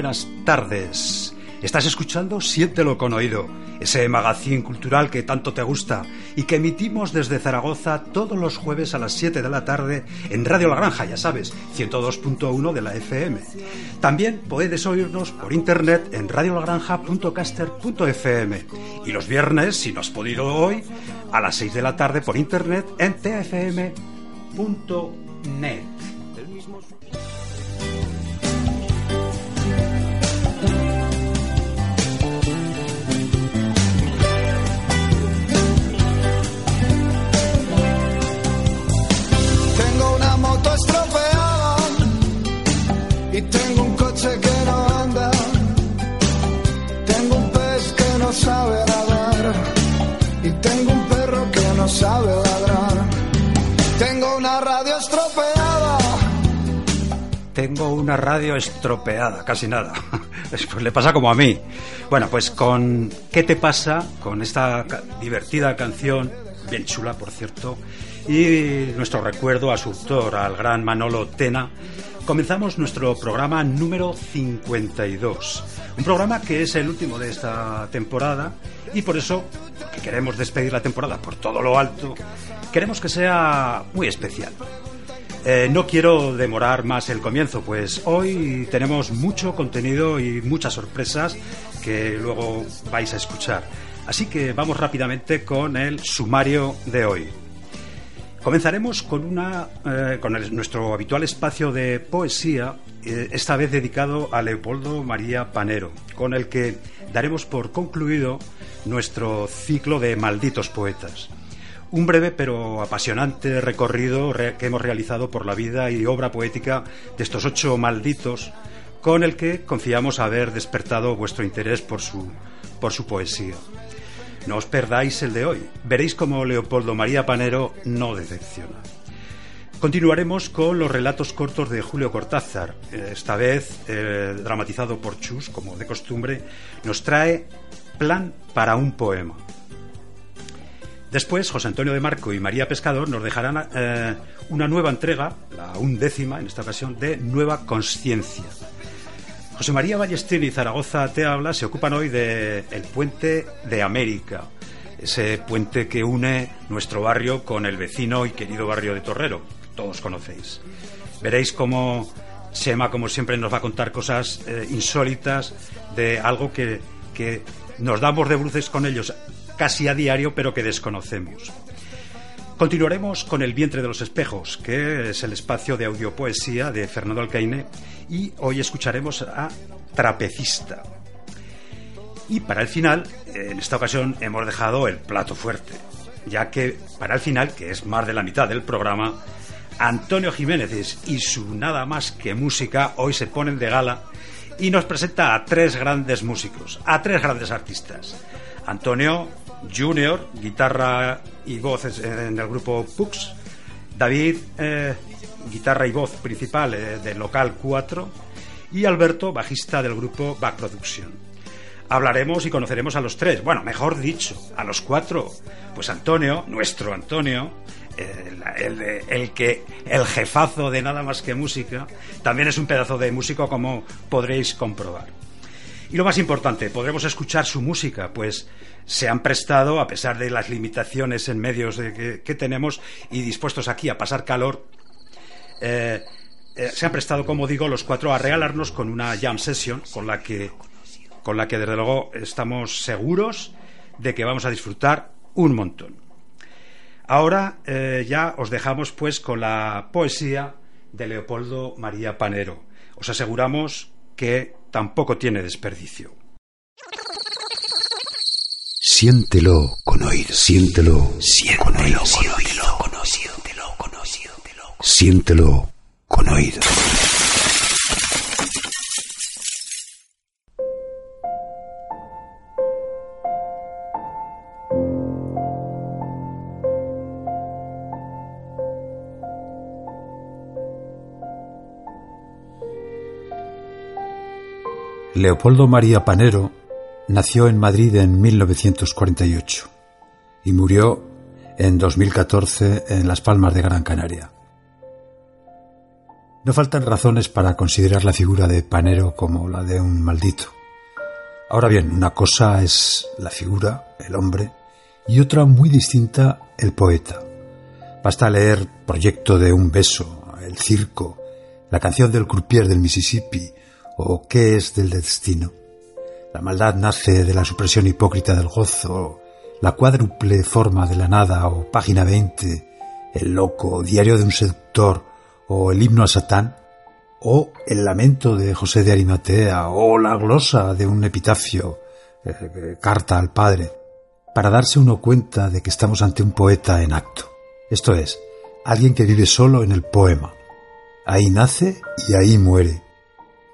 buenas tardes. Estás escuchando Siéntelo con oído, ese magazín cultural que tanto te gusta y que emitimos desde Zaragoza todos los jueves a las 7 de la tarde en Radio La Granja, ya sabes, 102.1 de la FM. También puedes oírnos por internet en radiolagranja.caster.fm y los viernes, si no has podido hoy, a las 6 de la tarde por internet en tfm.net. tengo un coche que no anda, tengo un pez que no sabe nadar y tengo un perro que no sabe ladrar. Tengo una radio estropeada. Tengo una radio estropeada, casi nada. Pues le pasa como a mí. Bueno, pues con ¿Qué te pasa? Con esta divertida canción, bien chula por cierto, y nuestro recuerdo a su autor, al gran Manolo Tena, comenzamos nuestro programa número 52. Un programa que es el último de esta temporada y por eso, que queremos despedir la temporada por todo lo alto, queremos que sea muy especial. Eh, no quiero demorar más el comienzo, pues hoy tenemos mucho contenido y muchas sorpresas que luego vais a escuchar. Así que vamos rápidamente con el sumario de hoy. Comenzaremos con, una, eh, con nuestro habitual espacio de poesía, eh, esta vez dedicado a Leopoldo María Panero, con el que daremos por concluido nuestro ciclo de malditos poetas. Un breve pero apasionante recorrido que hemos realizado por la vida y obra poética de estos ocho malditos, con el que confiamos haber despertado vuestro interés por su, por su poesía. No os perdáis el de hoy. Veréis cómo Leopoldo María Panero no decepciona. Continuaremos con los relatos cortos de Julio Cortázar. Esta vez, eh, dramatizado por Chus, como de costumbre, nos trae Plan para un poema. Después, José Antonio de Marco y María Pescador nos dejarán eh, una nueva entrega, la undécima en esta ocasión, de Nueva Conciencia José María Ballestrini y Zaragoza Te Habla se ocupan hoy del el puente de América, ese puente que une nuestro barrio con el vecino y querido barrio de Torrero, todos conocéis. Veréis cómo Sema, como siempre, nos va a contar cosas eh, insólitas de algo que, que nos damos de bruces con ellos casi a diario, pero que desconocemos. Continuaremos con El vientre de los espejos, que es el espacio de audiopoesía de Fernando Alcaine, y hoy escucharemos a Trapecista. Y para el final, en esta ocasión hemos dejado el plato fuerte, ya que para el final, que es más de la mitad del programa, Antonio Jiménez y su nada más que música hoy se ponen de gala y nos presenta a tres grandes músicos, a tres grandes artistas. Antonio Junior, guitarra y voz en el grupo Pux. David, eh, guitarra y voz principal eh, del local 4. Y Alberto, bajista del grupo Back Production. Hablaremos y conoceremos a los tres. Bueno, mejor dicho, a los cuatro. Pues Antonio, nuestro Antonio, el, el, que el jefazo de nada más que música, también es un pedazo de músico como podréis comprobar. Y lo más importante, podremos escuchar su música, pues se han prestado, a pesar de las limitaciones en medios que, tenemos y dispuestos aquí a pasar calor, eh, eh, se han prestado, como digo, los cuatro a regalarnos con una jam session con la que, con la que desde luego estamos seguros de que vamos a disfrutar un montón. Ahora eh, ya os dejamos pues con la poesía de Leopoldo María Panero. Os aseguramos que tampoco tiene desperdicio. Siéntelo con oír, siéntelo, siéntelo con oír, siéntelo con oír, siéntelo con oír, siéntelo con oír. Leopoldo María Panero nació en Madrid en 1948 y murió en 2014 en Las Palmas de Gran Canaria. No faltan razones para considerar la figura de Panero como la de un maldito. Ahora bien, una cosa es la figura, el hombre, y otra muy distinta, el poeta. Basta leer Proyecto de un beso, El circo, la canción del croupier del Mississippi o ¿Qué es del destino? La maldad nace de la supresión hipócrita del gozo, la cuádruple forma de la nada o página 20, el loco, diario de un seductor o el himno a Satán, o el lamento de José de Arimatea o la glosa de un epitafio, eh, eh, carta al Padre, para darse uno cuenta de que estamos ante un poeta en acto. Esto es, alguien que vive solo en el poema. Ahí nace y ahí muere,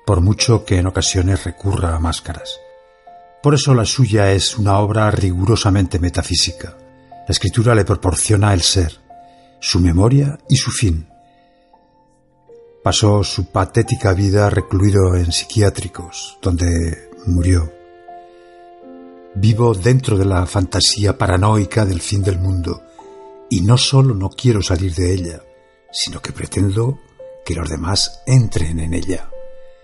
por mucho que en ocasiones recurra a máscaras. Por eso la suya es una obra rigurosamente metafísica. La escritura le proporciona el ser, su memoria y su fin. Pasó su patética vida recluido en psiquiátricos, donde murió. Vivo dentro de la fantasía paranoica del fin del mundo, y no solo no quiero salir de ella, sino que pretendo que los demás entren en ella.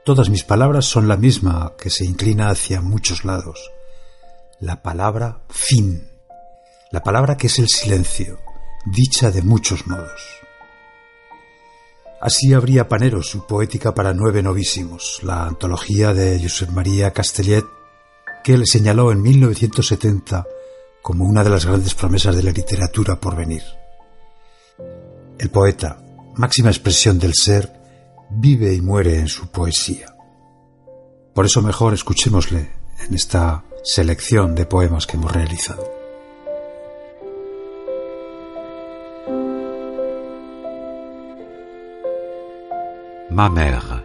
Todas mis palabras son la misma que se inclina hacia muchos lados. La palabra fin. La palabra que es el silencio, dicha de muchos modos. Así abría Panero su poética para nueve novísimos, la antología de Josep María Castellet, que le señaló en 1970 como una de las grandes promesas de la literatura por venir. El poeta, máxima expresión del ser, vive y muere en su poesía. Por eso mejor escuchémosle en esta selección de poemas que hemos realizado. Ma mère.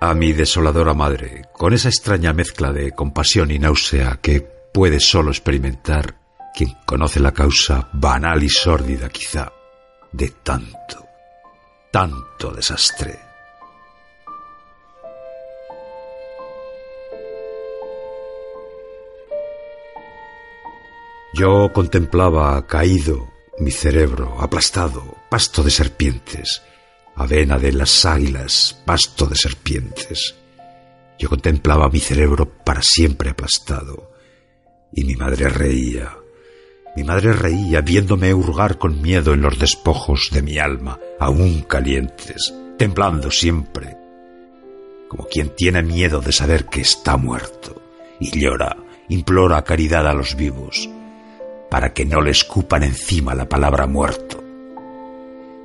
A mi desoladora madre, con esa extraña mezcla de compasión y náusea que puede solo experimentar quien conoce la causa banal y sórdida quizá de tanto, tanto desastre. Yo contemplaba caído mi cerebro aplastado, pasto de serpientes, avena de las águilas, pasto de serpientes. Yo contemplaba mi cerebro para siempre aplastado, y mi madre reía. Mi madre reía viéndome hurgar con miedo en los despojos de mi alma, aún calientes, temblando siempre, como quien tiene miedo de saber que está muerto, y llora, implora caridad a los vivos, para que no le escupan encima la palabra muerto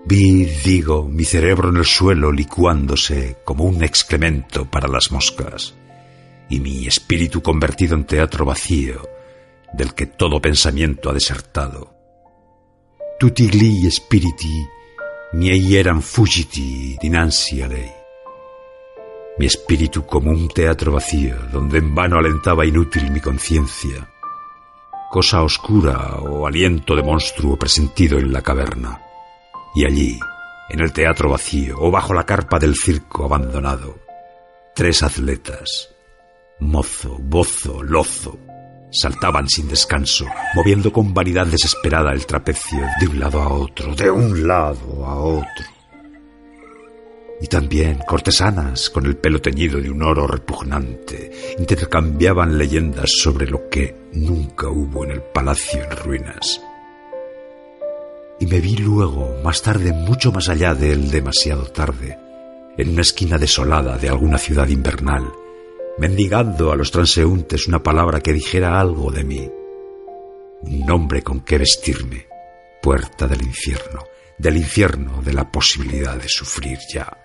Vi, digo, mi cerebro en el suelo licuándose como un excremento para las moscas, y mi espíritu convertido en teatro vacío, del que todo pensamiento ha desertado. Tutti gli spiriti miei eran fugiti dinanzi a lei. Mi espíritu como un teatro vacío, donde en vano alentaba inútil mi conciencia, cosa oscura o aliento de monstruo presentido en la caverna. Y allí, en el teatro vacío o bajo la carpa del circo abandonado, tres atletas, mozo, bozo, lozo, saltaban sin descanso, moviendo con vanidad desesperada el trapecio de un lado a otro, de un lado a otro. Y también cortesanas, con el pelo teñido de un oro repugnante, intercambiaban leyendas sobre lo que nunca hubo en el palacio en ruinas y me vi luego, más tarde, mucho más allá del demasiado tarde, en una esquina desolada de alguna ciudad invernal, mendigando a los transeúntes una palabra que dijera algo de mí, un nombre con que vestirme, puerta del infierno, del infierno de la posibilidad de sufrir ya.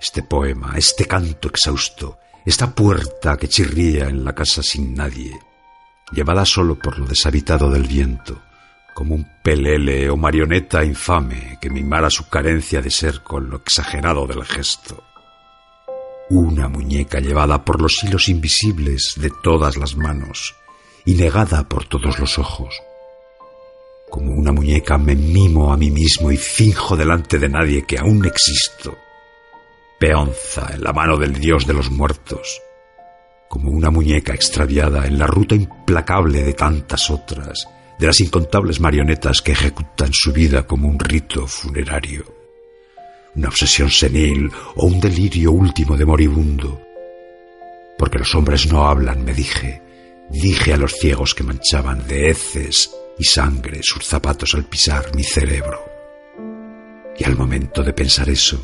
Este poema, este canto exhausto, esta puerta que chirría en la casa sin nadie, llevada solo por lo deshabitado del viento, como un pelele o marioneta infame que mimara su carencia de ser con lo exagerado del gesto. Una muñeca llevada por los hilos invisibles de todas las manos y negada por todos los ojos. Como una muñeca me mimo a mí mismo y finjo delante de nadie que aún existo. peonza en la mano del dios de los muertos, como una muñeca extraviada en la ruta implacable de tantas otras, de las incontables marionetas que ejecutan su vida como un rito funerario. Una obsesión senil o un delirio último de moribundo. Porque los hombres no hablan, me dije. Dije a los ciegos que manchaban de heces y sangre sus zapatos al pisar mi cerebro. Y al momento de pensar eso,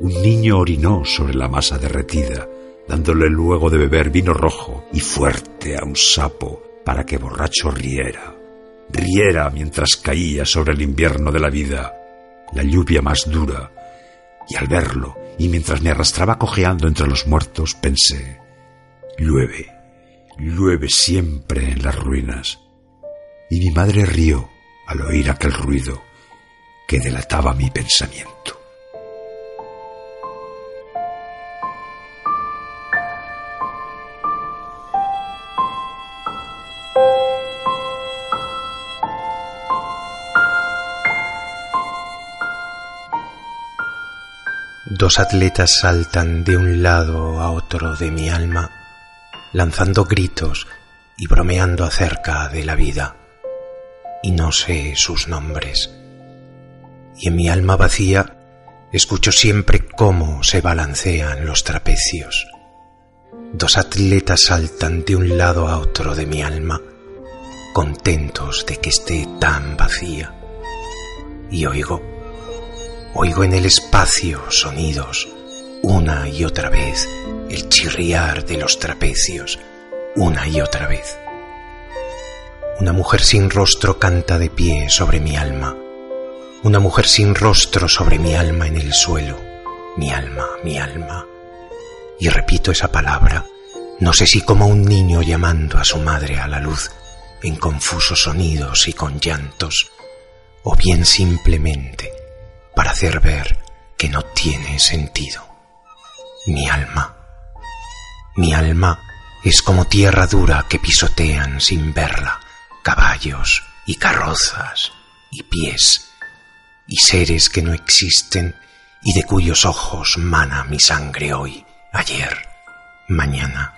un niño orinó sobre la masa derretida, dándole luego de beber vino rojo y fuerte a un sapo para que borracho riera. Riera mientras caía sobre el invierno de la vida, la lluvia más dura. Y al verlo, y mientras me arrastraba cojeando entre los muertos, pensé, llueve, llueve siempre en las ruinas. Y mi madre rió al oír aquel ruido que delataba mi pensamiento. Dos atletas saltan de un lado a otro de mi alma, lanzando gritos y bromeando acerca de la vida, y no sé sus nombres. Y en mi alma vacía escucho siempre cómo se balancean los trapecios. Dos atletas saltan de un lado a otro de mi alma, contentos de que esté tan vacía, y oigo Oigo en el espacio sonidos, una y otra vez, el chirriar de los trapecios, una y otra vez. Una mujer sin rostro canta de pie sobre mi alma, una mujer sin rostro sobre mi alma en el suelo, mi alma, mi alma. Y repito esa palabra, no sé si como un niño llamando a su madre a la luz, en confusos sonidos y con llantos, o bien simplemente para hacer ver que no tiene sentido. Mi alma, mi alma es como tierra dura que pisotean sin verla caballos y carrozas y pies y seres que no existen y de cuyos ojos mana mi sangre hoy, ayer, mañana.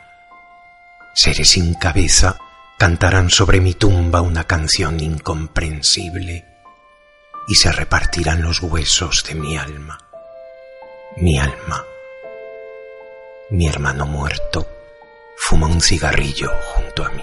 Seres sin cabeza cantarán sobre mi tumba una canción incomprensible y se repartirán los huesos de mi alma. Mi alma. Mi hermano muerto fuma un cigarrillo junto a mí.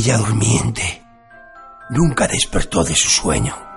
Bella durmiente nunca despertó de su sueño.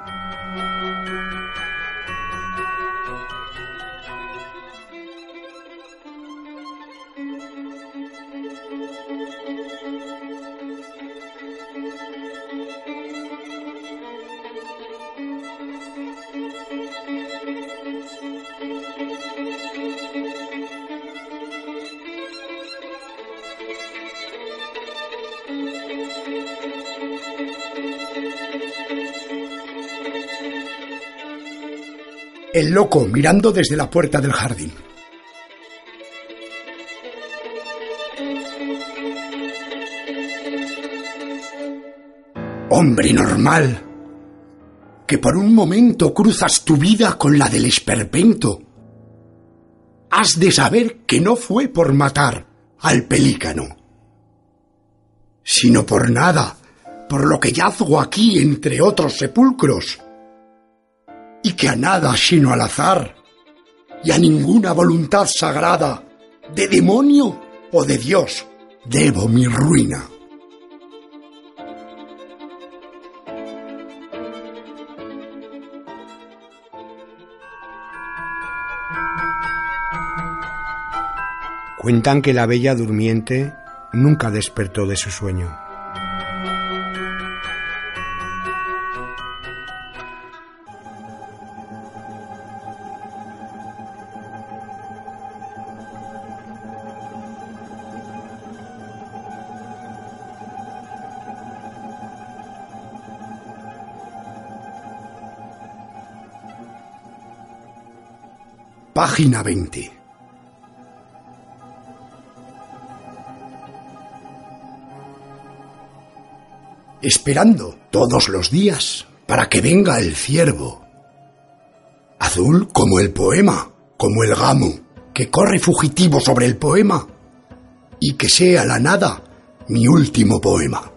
Mirando desde la puerta del jardín. Hombre normal, que por un momento cruzas tu vida con la del esperpento. Has de saber que no fue por matar al pelícano, sino por nada, por lo que yazgo aquí entre otros sepulcros que a nada sino al azar, y a ninguna voluntad sagrada, de demonio o de Dios, debo mi ruina. Cuentan que la bella durmiente nunca despertó de su sueño. Página 20. Esperando todos los días para que venga el ciervo. Azul como el poema, como el gamo, que corre fugitivo sobre el poema, y que sea la nada mi último poema.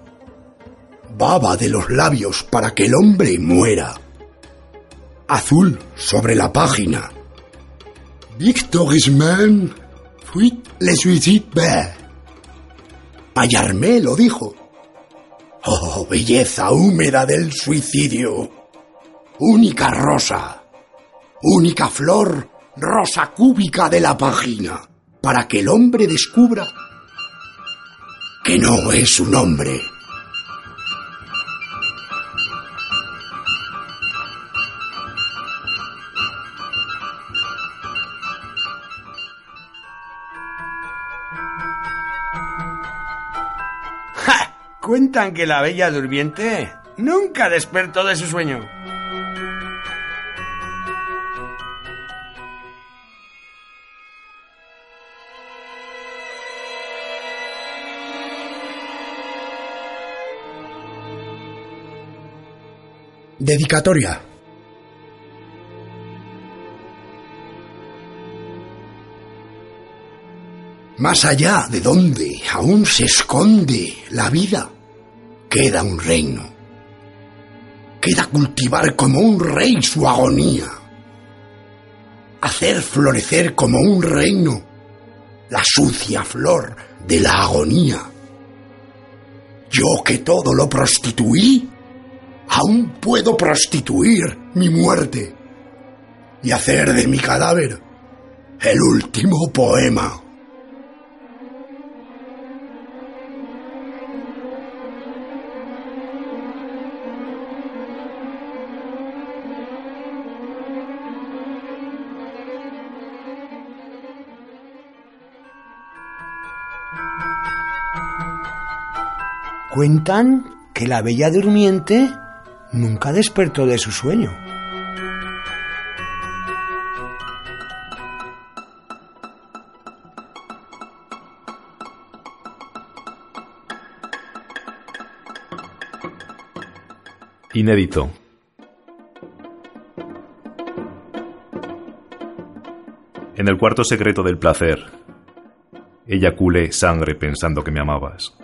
Baba de los labios para que el hombre muera. Azul sobre la página. Victor Ismael fuit le suicide. Payarmé lo dijo. Oh, belleza húmeda del suicidio. Única rosa. Única flor rosa cúbica de la página. Para que el hombre descubra que no es un hombre. Cuentan que la bella durmiente nunca despertó de su sueño. Dedicatoria. Más allá de donde aún se esconde la vida, queda un reino. Queda cultivar como un rey su agonía. Hacer florecer como un reino la sucia flor de la agonía. Yo que todo lo prostituí, aún puedo prostituir mi muerte y hacer de mi cadáver el último poema. Cuentan que la bella durmiente nunca despertó de su sueño. Inédito. En el cuarto secreto del placer, eyaculé sangre pensando que me amabas.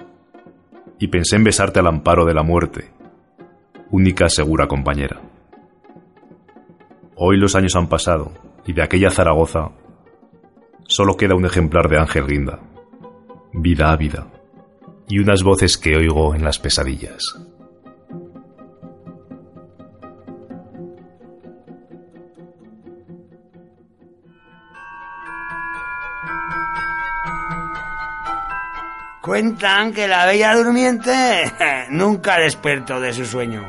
Y pensé en besarte al amparo de la muerte, única segura compañera. Hoy los años han pasado y de aquella Zaragoza solo queda un ejemplar de Ángel Guinda, vida ávida, y unas voces que oigo en las pesadillas. Cuentan que la bella durmiente nunca despertó de su sueño.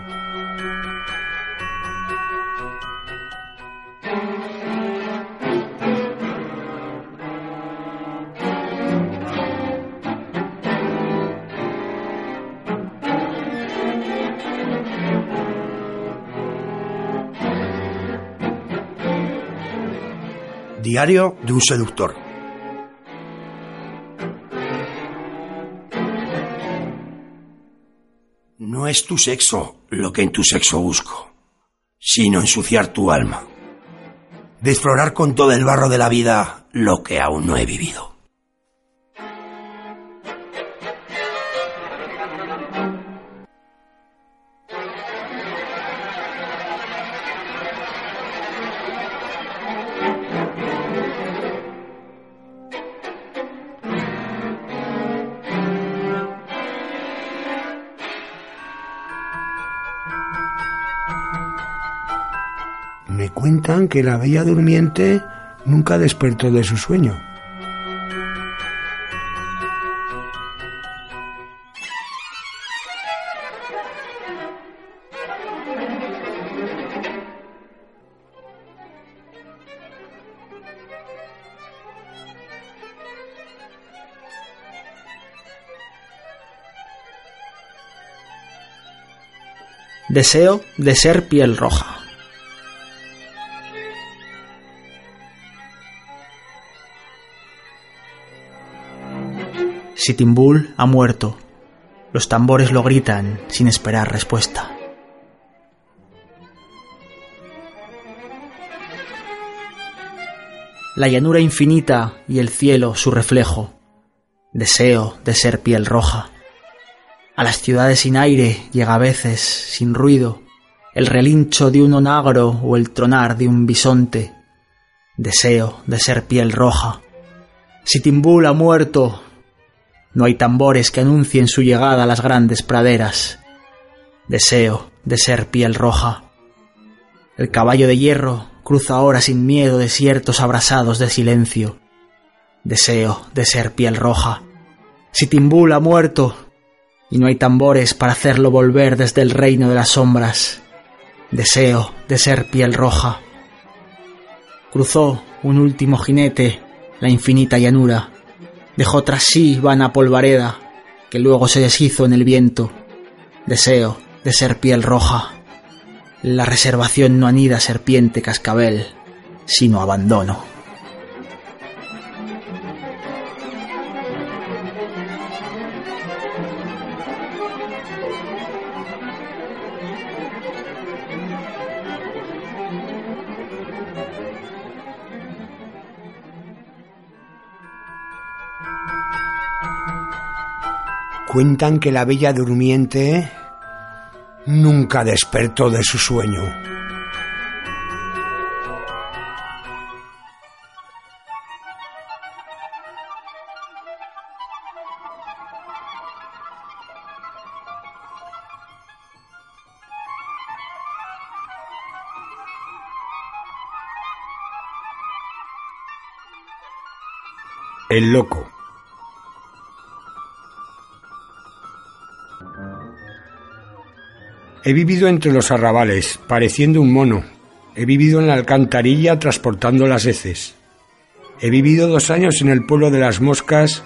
Diario de un seductor. No es tu sexo lo que en tu sexo busco, sino ensuciar tu alma. Desflorar con todo el barro de la vida lo que aún no he vivido. Que la bella durmiente nunca despertó de su sueño. Deseo de ser piel roja. Sitimbul ha muerto. Los tambores lo gritan sin esperar respuesta. La llanura infinita y el cielo su reflejo. Deseo de ser piel roja. A las ciudades sin aire llega a veces, sin ruido, el relincho de un onagro o el tronar de un bisonte. Deseo de ser piel roja. Sitimbul ha muerto. No hay tambores que anuncien su llegada a las grandes praderas. Deseo de ser piel roja. El caballo de hierro cruza ahora sin miedo desiertos abrasados de silencio. Deseo de ser piel roja. Sitimbul ha muerto y no hay tambores para hacerlo volver desde el reino de las sombras. Deseo de ser piel roja. Cruzó un último jinete la infinita llanura. Dejó tras sí vana polvareda que luego se deshizo en el viento. Deseo de ser piel roja. La reservación no anida serpiente cascabel, sino abandono. Cuentan que la bella durmiente nunca despertó de su sueño. El loco. He vivido entre los arrabales, pareciendo un mono. He vivido en la alcantarilla transportando las heces. He vivido dos años en el pueblo de las moscas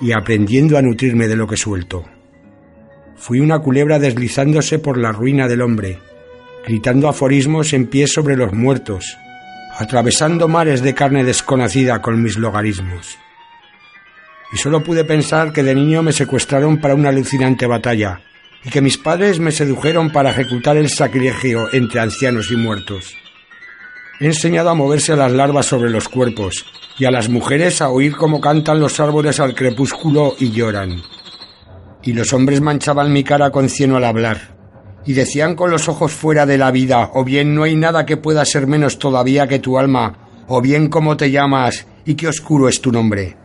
y aprendiendo a nutrirme de lo que suelto. Fui una culebra deslizándose por la ruina del hombre, gritando aforismos en pie sobre los muertos, atravesando mares de carne desconocida con mis logarismos. Y solo pude pensar que de niño me secuestraron para una alucinante batalla, y que mis padres me sedujeron para ejecutar el sacrilegio entre ancianos y muertos. He enseñado a moverse a las larvas sobre los cuerpos y a las mujeres a oír cómo cantan los árboles al crepúsculo y lloran. Y los hombres manchaban mi cara con cieno al hablar y decían con los ojos fuera de la vida, o bien no hay nada que pueda ser menos todavía que tu alma, o bien cómo te llamas y qué oscuro es tu nombre.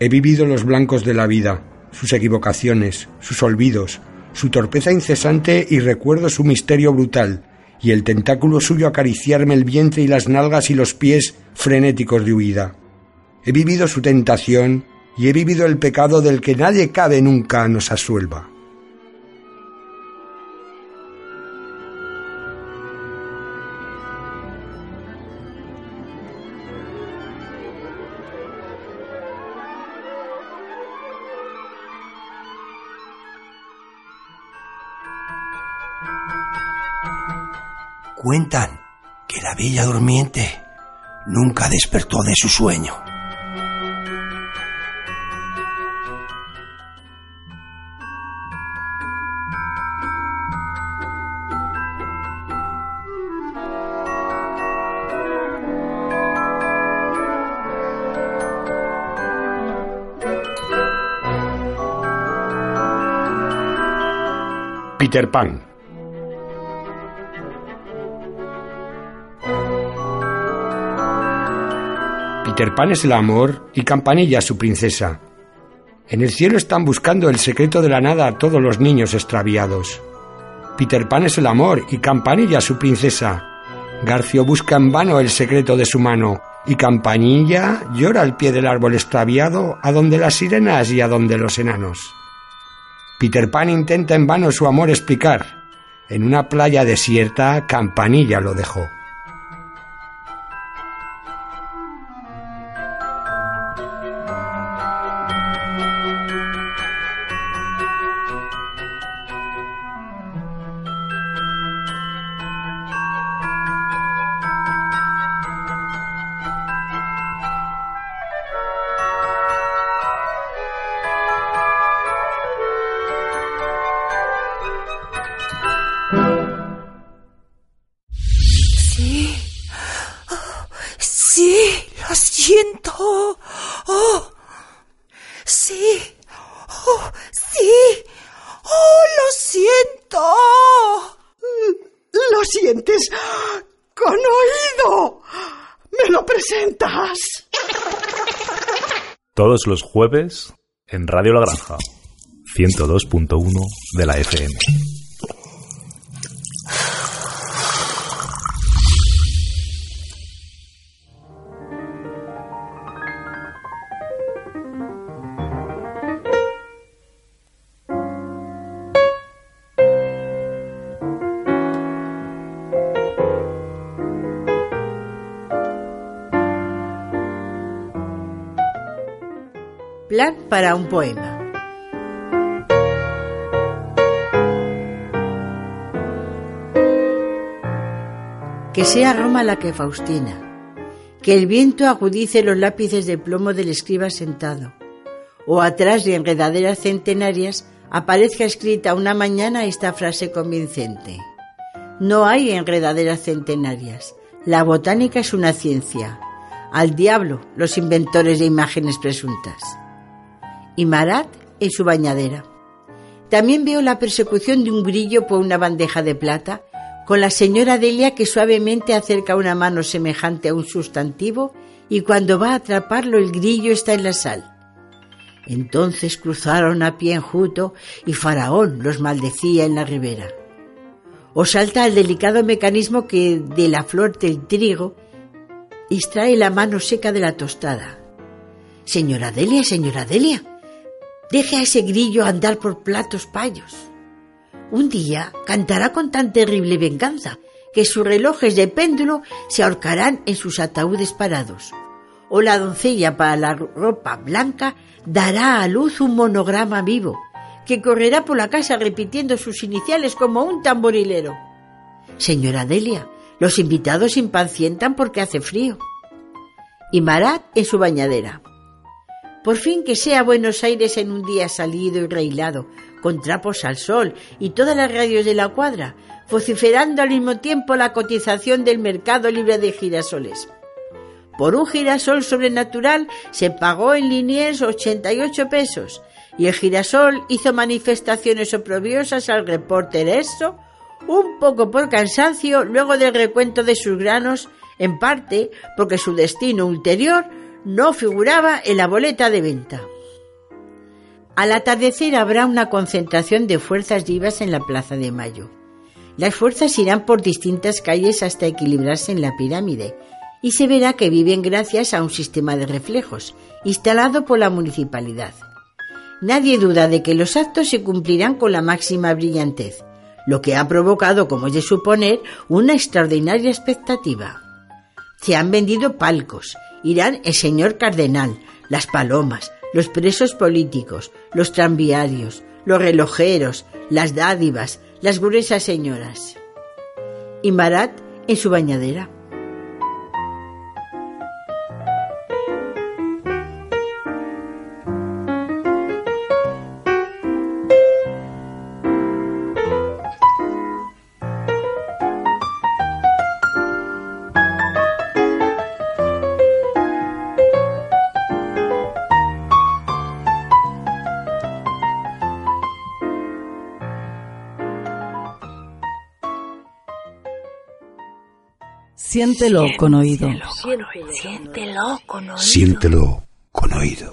He vivido los blancos de la vida, sus equivocaciones, sus olvidos, su torpeza incesante y recuerdo su misterio brutal, y el tentáculo suyo acariciarme el vientre y las nalgas y los pies frenéticos de huida. He vivido su tentación y he vivido el pecado del que nadie cabe nunca nos asuelva. Cuentan que la bella durmiente nunca despertó de su sueño. Peter Pan. Peter Pan es el amor y Campanilla su princesa. En el cielo están buscando el secreto de la nada a todos los niños extraviados. Peter Pan es el amor y Campanilla su princesa. Garcio busca en vano el secreto de su mano y Campanilla llora al pie del árbol extraviado a donde las sirenas y a donde los enanos. Peter Pan intenta en vano su amor explicar. En una playa desierta, Campanilla lo dejó. Todos los jueves en Radio La Granja, 102.1 de la FM. Para un poema. Que sea Roma la que Faustina, que el viento agudice los lápices de plomo del escriba sentado, o atrás de enredaderas centenarias aparezca escrita una mañana esta frase convincente. No hay enredaderas centenarias, la botánica es una ciencia. Al diablo los inventores de imágenes presuntas. Y Marat en su bañadera. También veo la persecución de un grillo por una bandeja de plata con la señora Delia que suavemente acerca una mano semejante a un sustantivo y cuando va a atraparlo el grillo está en la sal. Entonces cruzaron a pie enjuto y Faraón los maldecía en la ribera. O salta el delicado mecanismo que de la flor del trigo extrae la mano seca de la tostada. Señora Delia, señora Delia, deje a ese grillo andar por platos payos un día cantará con tan terrible venganza que sus relojes de péndulo se ahorcarán en sus ataúdes parados. O la doncella para la ropa blanca dará a luz un monograma vivo que correrá por la casa repitiendo sus iniciales como un tamborilero. Señora Delia, los invitados impacientan porque hace frío. Y Marat en su bañadera. Por fin que sea Buenos Aires en un día salido y reilado, con trapos al sol y todas las radios de la cuadra, vociferando al mismo tiempo la cotización del mercado libre de girasoles. Por un girasol sobrenatural se pagó en Liniers 88 pesos y el girasol hizo manifestaciones oprobiosas al reporter esto, un poco por cansancio luego del recuento de sus granos, en parte porque su destino ulterior no figuraba en la boleta de venta. Al atardecer habrá una concentración de fuerzas vivas en la Plaza de Mayo. Las fuerzas irán por distintas calles hasta equilibrarse en la pirámide y se verá que viven gracias a un sistema de reflejos instalado por la municipalidad. Nadie duda de que los actos se cumplirán con la máxima brillantez, lo que ha provocado, como es de suponer, una extraordinaria expectativa. Se han vendido palcos, irán el señor cardenal, las palomas, los presos políticos, los tranviarios, los relojeros, las dádivas, las gruesas señoras. Y Marat en su bañadera. Siéntelo con oído. Siéntelo con oído. Siéntelo con oído.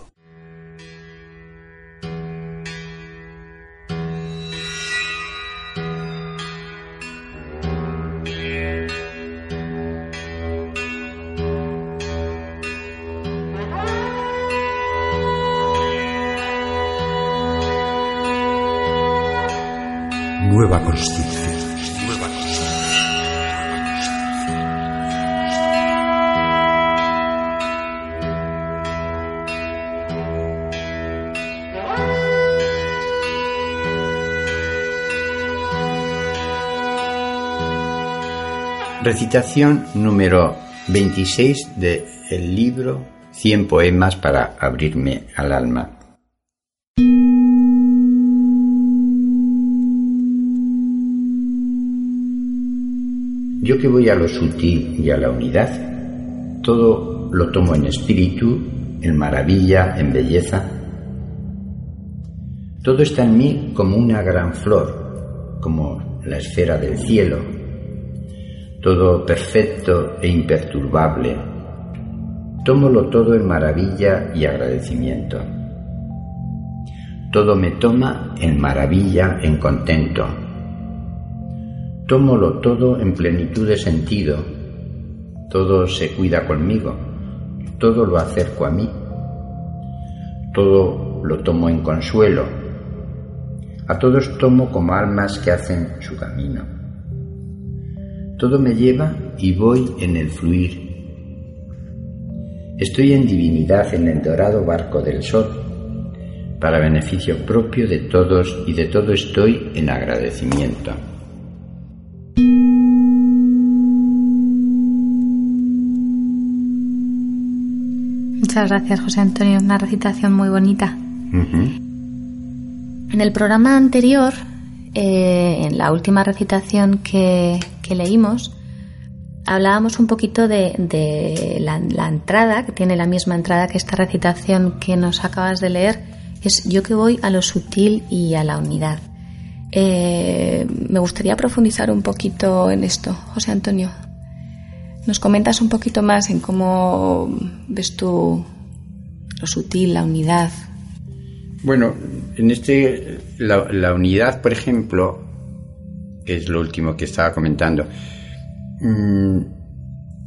Recitación número 26 del el libro 100 poemas para abrirme al alma. Yo que voy a lo sutil y a la unidad, todo lo tomo en espíritu, en maravilla, en belleza. Todo está en mí como una gran flor, como la esfera del cielo, todo perfecto e imperturbable. Tómolo todo en maravilla y agradecimiento. Todo me toma en maravilla, en contento. Tómolo todo en plenitud de sentido. Todo se cuida conmigo. Todo lo acerco a mí. Todo lo tomo en consuelo. A todos tomo como almas que hacen su camino. Todo me lleva y voy en el fluir. Estoy en divinidad en el dorado barco del sol. Para beneficio propio de todos y de todo estoy en agradecimiento. Muchas gracias, José Antonio. Una recitación muy bonita. En el programa anterior, eh, en la última recitación que, que leímos, hablábamos un poquito de, la, la, entrada, que tiene la misma entrada que esta recitación que nos acabas de leer, es yo que voy a lo sutil y a la unidad. Eh, me gustaría profundizar un poquito en esto, José Antonio. ¿Nos comentas un poquito más en cómo ves tú lo sutil, la unidad? Bueno, en este, la, la unidad, por ejemplo, es lo último que estaba comentando. Mm,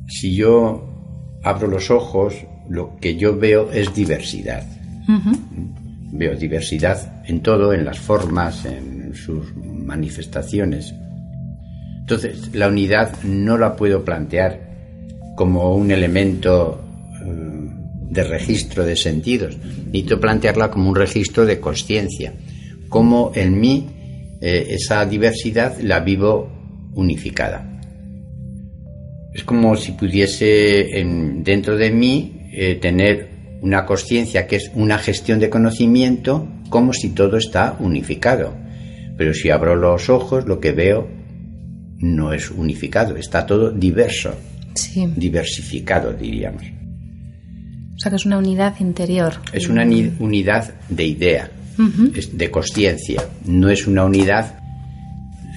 si yo abro los ojos, lo que yo veo es diversidad. Veo diversidad en todo, en las formas, en sus manifestaciones. Entonces, la unidad no la puedo plantear como un elemento eh, de registro de sentidos. Necesito plantearla como un registro de conciencia. Como en mí eh, esa diversidad la vivo unificada. Es como si pudiese en, dentro de mí eh, tener una conciencia que es una gestión de conocimiento como si todo está unificado. Pero si abro los ojos, lo que veo no es unificado, está todo diverso, diversificado, diríamos. O sea que es una unidad interior. Es una unidad de idea, de conciencia, no es una unidad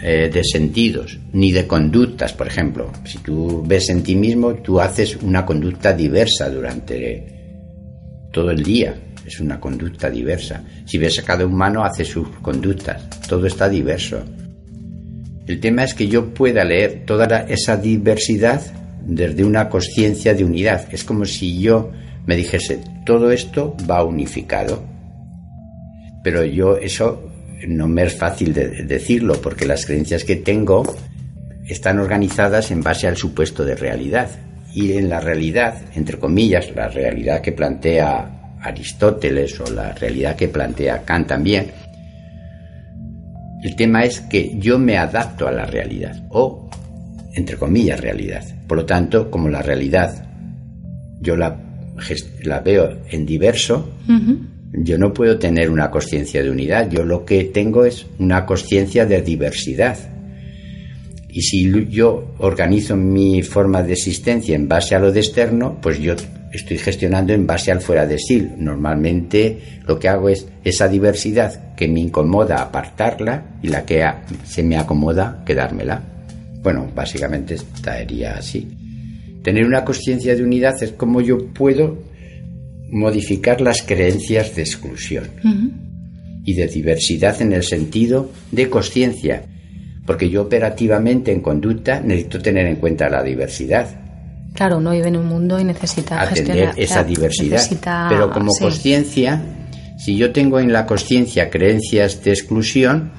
eh, de sentidos, ni de conductas, por ejemplo. Si tú ves en ti mismo, tú haces una conducta diversa durante todo el día. Es una conducta diversa. Si ves a cada humano, hace sus conductas. Todo está diverso. El tema es que yo pueda leer toda esa diversidad desde una conciencia de unidad. Es como si yo me dijese, todo esto va unificado. Pero yo eso no me es fácil de decirlo porque las creencias que tengo están organizadas en base al supuesto de realidad. Y en la realidad, entre comillas, la realidad que plantea Aristóteles o la realidad que plantea Kant también, el tema es que yo me adapto a la realidad o, entre comillas, realidad. Por lo tanto, como la realidad yo la, la veo en diverso, yo no puedo tener una conciencia de unidad. Yo lo que tengo es una conciencia de diversidad. Y si yo organizo mi forma de existencia en base a lo de externo, pues yo estoy gestionando en base al fuera de sí. Normalmente lo que hago es esa diversidad que me incomoda apartarla y la que se me acomoda quedármela. Bueno, básicamente estaría así. Tener una conciencia de unidad es como yo puedo modificar las creencias de exclusión y de diversidad en el sentido de conciencia, porque yo operativamente en conducta necesito tener en cuenta la diversidad. Claro, uno vive en un mundo y necesita atender esa diversidad. Pero como conciencia, si yo tengo en la conciencia creencias de exclusión,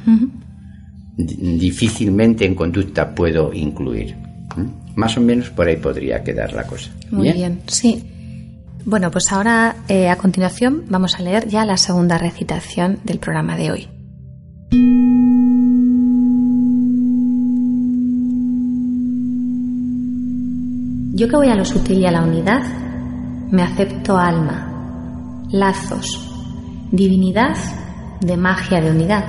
difícilmente en conducta puedo incluir. Más o menos por ahí podría quedar la cosa. Muy bien, sí. Bueno, pues ahora eh, a continuación vamos a leer ya la segunda recitación del programa de hoy. Yo que voy a lo sutil y a la unidad, me acepto alma, lazos, divinidad de magia de unidad.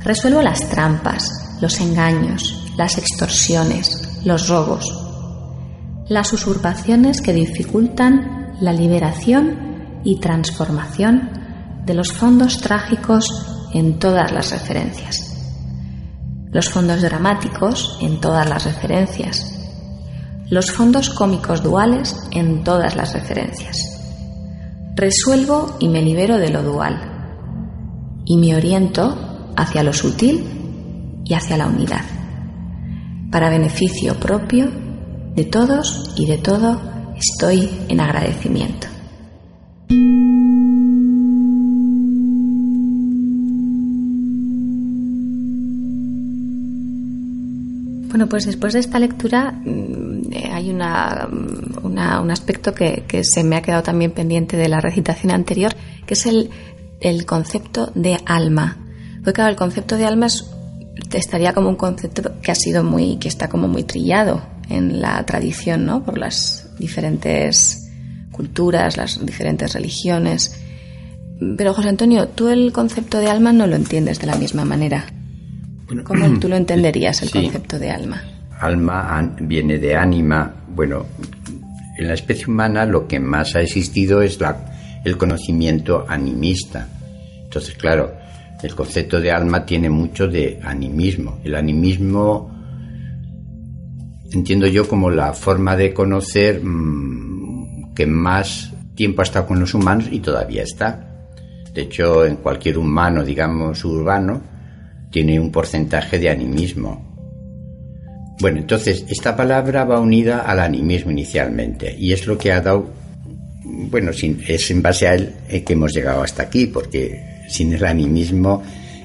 Resuelvo las trampas, los engaños, las extorsiones, los robos, las usurpaciones que dificultan la liberación y transformación de los fondos trágicos en todas las referencias. los fondos dramáticos en todas las referencias, los fondos cómicos duales en todas las referencias. Resuelvo y me libero de lo dual y me oriento hacia lo sutil y hacia la unidad, para beneficio propio de todos y de todo estoy en agradecimiento. Bueno, pues después de esta lectura mm, eh, hay mm, una- un aspecto que, que se me ha quedado también pendiente de la recitación anterior, que es el, el concepto de alma. Porque claro, el concepto de alma es- estaría como un concepto que ha sido muy, que está como muy trillado en la tradición, ¿no? Por las diferentes culturas, las diferentes religiones. Pero José Antonio, tú el concepto de alma no lo entiendes de la misma manera. ¿Cómo tú lo entenderías el Sí. concepto de alma? Alma viene de ánima. Bueno, en la especie humana lo que más ha existido es la, el conocimiento animista. Entonces, claro, el concepto de alma tiene mucho de animismo. El animismo entiendo yo como la forma de conocer mm, que más tiempo ha estado con los humanos y todavía está. De hecho, en cualquier humano, digamos, urbano, tiene un porcentaje de animismo. Bueno, entonces, esta palabra va unida al animismo inicialmente y es lo que ha dado, bueno, es en base a él eh, que hemos llegado hasta aquí, porque sin el animismo,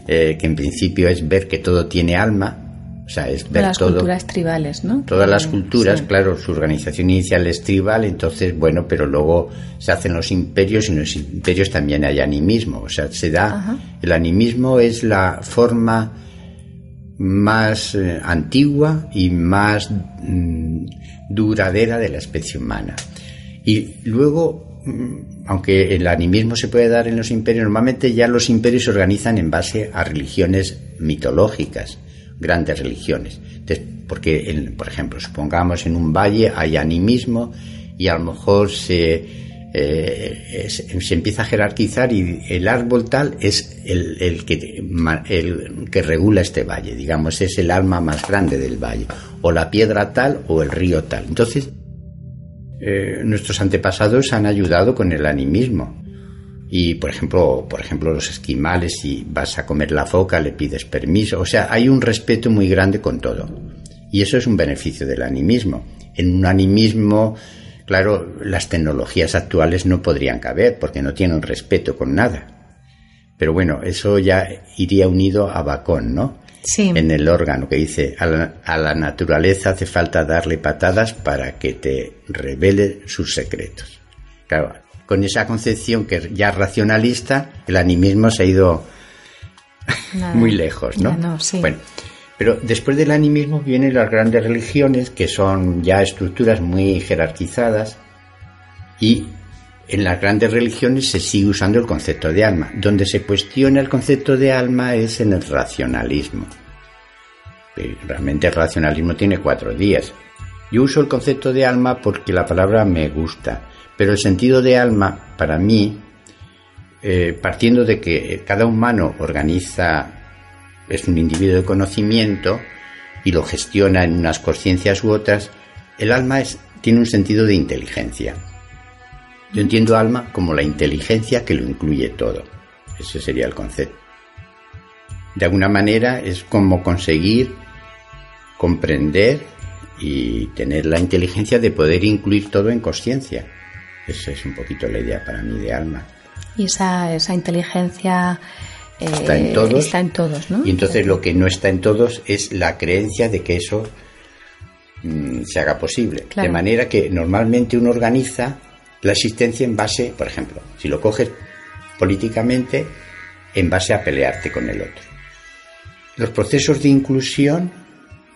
eh, que en principio es ver que todo tiene alma, o sea, es ver las todo. culturas tribales, ¿no? Todas las culturas, sí. claro, su organización inicial es tribal, entonces, bueno, pero luego se hacen los imperios y en los imperios también hay animismo, o sea, se da, Ajá. el animismo es la forma más eh, antigua y más mm, duradera de la especie humana. Y luego, mm, aunque el animismo se puede dar en los imperios, normalmente ya los imperios se organizan en base a religiones mitológicas, grandes religiones. Porque, en- por ejemplo, supongamos en un valle hay animismo y a lo mejor se, eh, se empieza a jerarquizar y el árbol tal es el, que, el que regula este valle, digamos, es el alma más grande del valle, o la piedra tal o el río tal. Entonces, eh, nuestros antepasados han ayudado con el animismo. Y por ejemplo, por ejemplo, los esquimales, si vas a comer la foca, le pides permiso. O sea, hay un respeto muy grande con todo. Y eso es un beneficio del animismo. En un animismo, claro, las tecnologías actuales no podrían caber porque no tienen respeto con nada. Pero bueno, eso ya iría unido a Bacón, ¿no? Sí. En el órgano que dice, a la, a la naturaleza hace falta darle patadas para que te revele sus secretos. Claro, con esa concepción que ya racionalista, el animismo se ha ido Nada. muy lejos, ¿no? No, sí. Bueno, pero después del animismo vienen las grandes religiones, que son ya estructuras muy jerarquizadas, y en las grandes religiones se sigue usando el concepto de alma. Donde se cuestiona el concepto de alma es en el racionalismo. Realmente el racionalismo tiene cuatro días. Yo uso el concepto de alma porque la palabra me gusta, pero el sentido de alma, para mí, eh, partiendo de que cada humano organiza, es un individuo de conocimiento y lo gestiona en unas conciencias u otras, el alma es, tiene un sentido de inteligencia. Yo entiendo alma como la inteligencia que lo incluye todo. Ese sería el concepto. De alguna manera es como conseguir comprender y tener la inteligencia de poder incluir todo en conciencia. Esa es un poquito la idea para mí de alma. Y esa, esa inteligencia eh, Está en todos. está en todos, ¿no? Y entonces lo que no está en todos es la creencia de que eso mm, se haga posible. Claro. De manera que normalmente uno organiza la existencia en base, por ejemplo, si lo coges políticamente, en base a pelearte con el otro. Los procesos de inclusión,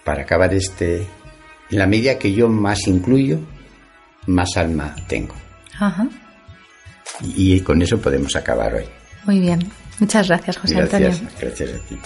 para acabar este, en la medida que yo más incluyo, más alma tengo. Ajá. Y, y con eso podemos acabar hoy. Muy bien. Muchas gracias, José Gracias, Antonio. gracias a ti.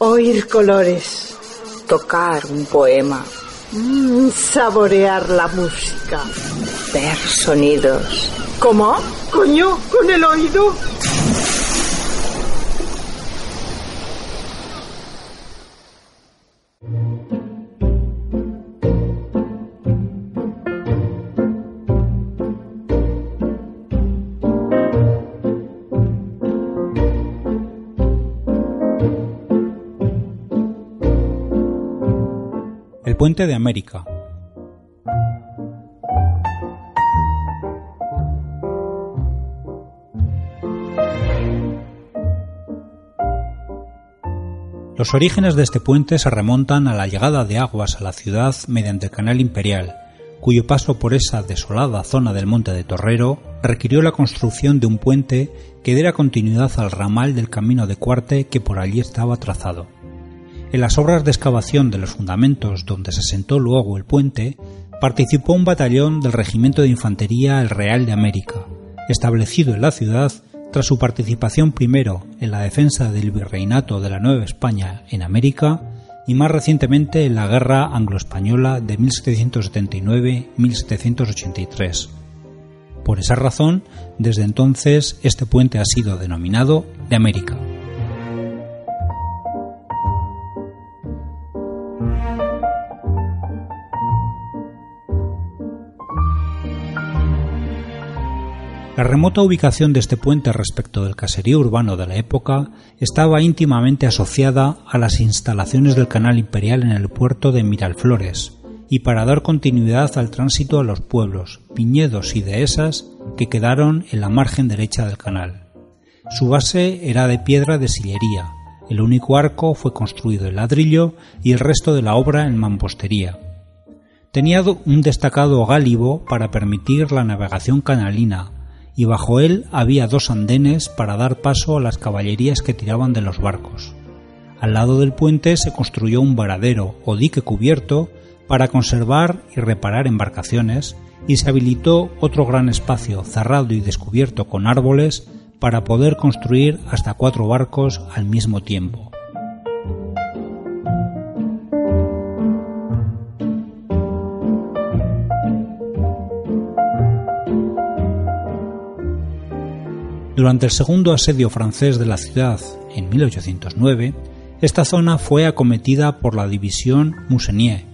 Oír colores. Tocar un poema. Mm, saborear la música. Ver sonidos. ¿Cómo? Coño, con el oído. Puente de América. Los orígenes de este puente se remontan a la llegada de aguas a la ciudad mediante el Canal Imperial, cuyo paso por esa desolada zona del Monte de Torrero requirió la construcción de un puente que diera continuidad al ramal del camino de Cuarte que por allí estaba trazado. En las obras de excavación de los fundamentos donde se sentó luego el puente, participó un batallón del Regimiento de Infantería El Real de América, establecido en la ciudad tras su participación primero en la defensa del virreinato de la Nueva España en América y más recientemente en la Guerra Anglo-Española de 1779-1783. Por esa razón, desde entonces este puente ha sido denominado de América. La remota ubicación de este puente respecto del caserío urbano de la época estaba íntimamente asociada a las instalaciones del Canal Imperial en el puerto de Miralflores, y para dar continuidad al tránsito a los pueblos, viñedos y dehesas que quedaron en la margen derecha del canal. Su base era de piedra de sillería, el único arco fue construido en ladrillo y el resto de la obra en mampostería. Tenía un destacado gálibo para permitir la navegación canalina, y bajo él había dos andenes para dar paso a las caballerías que tiraban de los barcos. Al lado del puente se construyó un varadero o dique cubierto para conservar y reparar embarcaciones y se habilitó otro gran espacio cerrado y descubierto con árboles para poder construir hasta cuatro barcos al mismo tiempo. Durante el segundo asedio francés de la ciudad en 1809, esta zona fue acometida por la división Musenier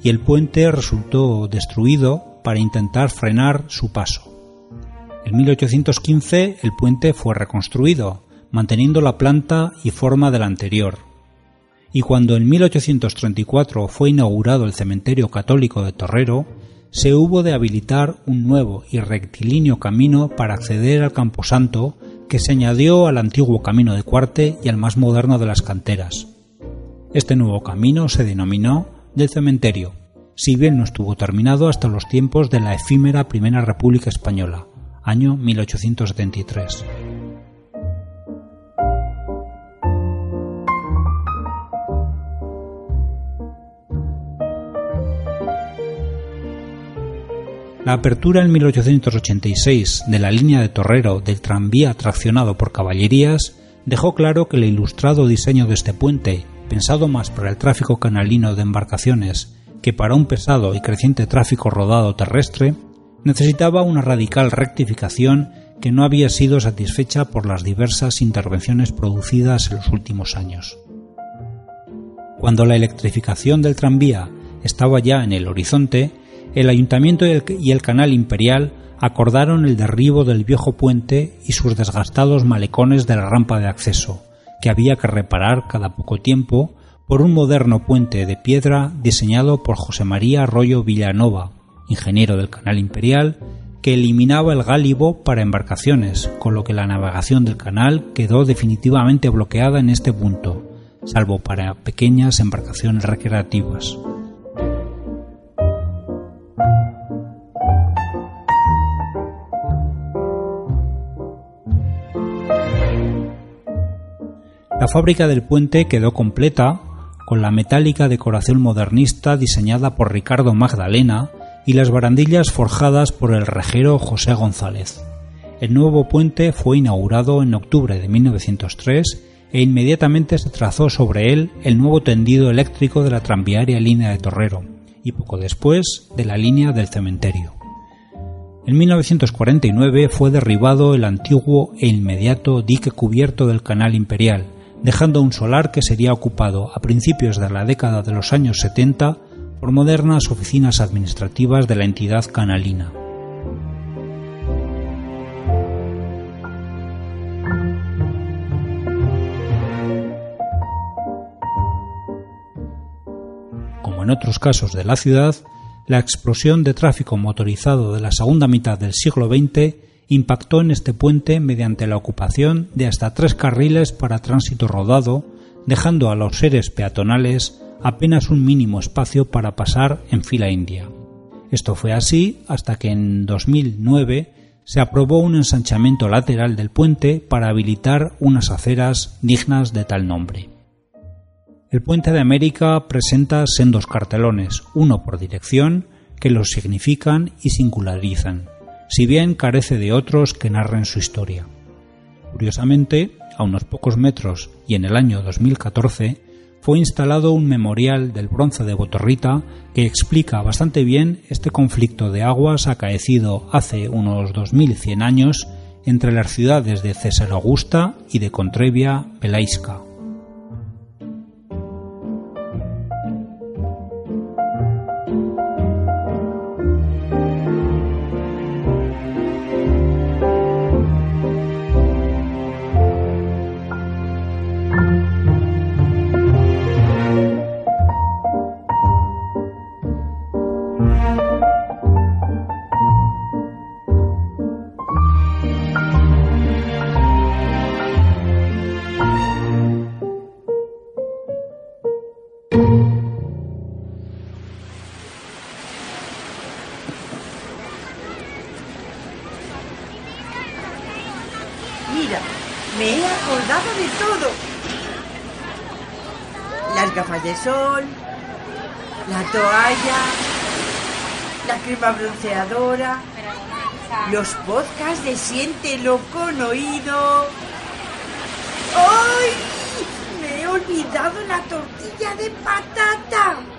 y el puente resultó destruido para intentar frenar su paso. En 1815 el puente fue reconstruido, manteniendo la planta y forma del anterior. Y cuando en 1834 fue inaugurado el cementerio católico de Torrero, se hubo de habilitar un nuevo y rectilíneo camino para acceder al Camposanto que se añadió al antiguo camino de Cuarte y al más moderno de las canteras. Este nuevo camino se denominó del cementerio, si bien no estuvo terminado hasta los tiempos de la efímera Primera República Española, año 1873. La apertura en 1886 de la línea de Torrero del tranvía traccionado por caballerías dejó claro que el ilustrado diseño de este puente, pensado más para el tráfico canalino de embarcaciones que para un pesado y creciente tráfico rodado terrestre, necesitaba una radical rectificación que no había sido satisfecha por las diversas intervenciones producidas en los últimos años. Cuando la electrificación del tranvía estaba ya en el horizonte, el ayuntamiento y el canal imperial acordaron el derribo del viejo puente y sus desgastados malecones de la rampa de acceso, que había que reparar cada poco tiempo por un moderno puente de piedra diseñado por José María Arroyo Villanova, ingeniero del canal imperial, que eliminaba el gálibo para embarcaciones, con lo que la navegación del canal quedó definitivamente bloqueada en este punto, salvo para pequeñas embarcaciones recreativas. La fábrica del puente quedó completa con la metálica decoración modernista diseñada por Ricardo Magdalena y las barandillas forjadas por el rejero José González. El nuevo puente fue inaugurado en octubre de 1903 e inmediatamente se trazó sobre él el nuevo tendido eléctrico de la tranviaria línea de Torrero y poco después de la línea del cementerio. En 1949 fue derribado el antiguo e inmediato dique cubierto del Canal Imperial, dejando un solar que sería ocupado a principios de la década de los años 70 por modernas oficinas administrativas de la entidad canalina. Como en otros casos de la ciudad, la explosión de tráfico motorizado de la segunda mitad del siglo XX impactó en este puente mediante la ocupación de hasta tres carriles para tránsito rodado, dejando a los seres peatonales apenas un mínimo espacio para pasar en fila india. Esto fue así hasta que en 2009 se aprobó un ensanchamiento lateral del puente para habilitar unas aceras dignas de tal nombre. El puente de América presenta sendos cartelones, uno por dirección, que los significan y singularizan si bien carece de otros que narren su historia. Curiosamente, a unos pocos metros y en el año 2014, fue instalado un memorial del bronce de Botorrita que explica bastante bien este conflicto de aguas acaecido hace unos 2100 años entre las ciudades de César Augusta y de Contrevia Pelaisca. Crema bronceadora, los podcasts de Siéntelo con oído. ¡Ay! Me he olvidado la tortilla de patata.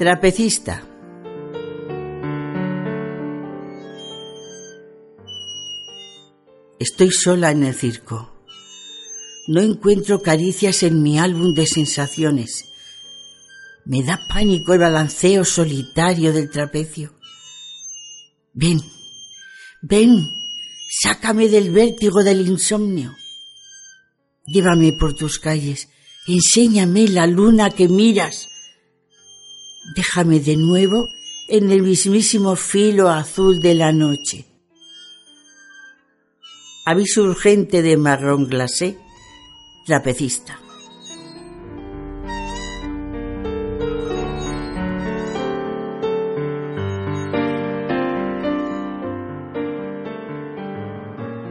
Trapecista. Estoy sola en el circo. No encuentro caricias en mi álbum de sensaciones. Me da pánico el balanceo solitario del trapecio. Ven, ven, sácame del vértigo del insomnio. Llévame por tus calles, enséñame la luna que miras déjame de nuevo en el mismísimo filo azul de la noche. Aviso urgente de marrón glacé, trapecista.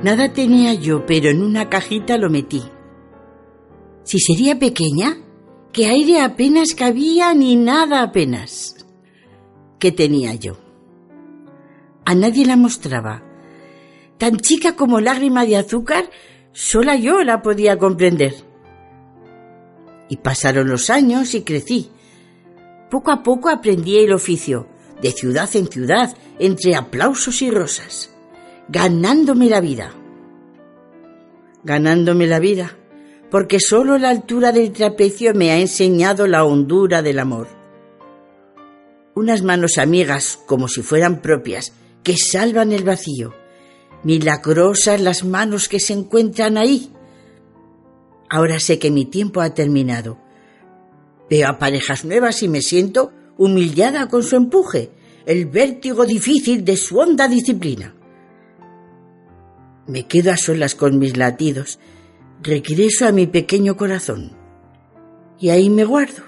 Nada tenía yo, pero en una cajita lo metí. Si sería pequeña, que aire apenas cabía ni nada apenas. ¿Qué tenía yo? A nadie la mostraba. Tan chica como lágrima de azúcar, sola yo la podía comprender. Y pasaron los años y crecí. Poco a poco aprendí el oficio, de ciudad en ciudad, entre aplausos y rosas, ganándome la vida. Ganándome la vida porque solo la altura del trapecio me ha enseñado la hondura del amor. Unas manos amigas, como si fueran propias, que salvan el vacío. Milagrosas las manos que se encuentran ahí. Ahora sé que mi tiempo ha terminado. Veo a parejas nuevas y me siento humillada con su empuje, el vértigo difícil de su honda disciplina. Me quedo a solas con mis latidos, regreso a mi pequeño corazón y ahí me guardo.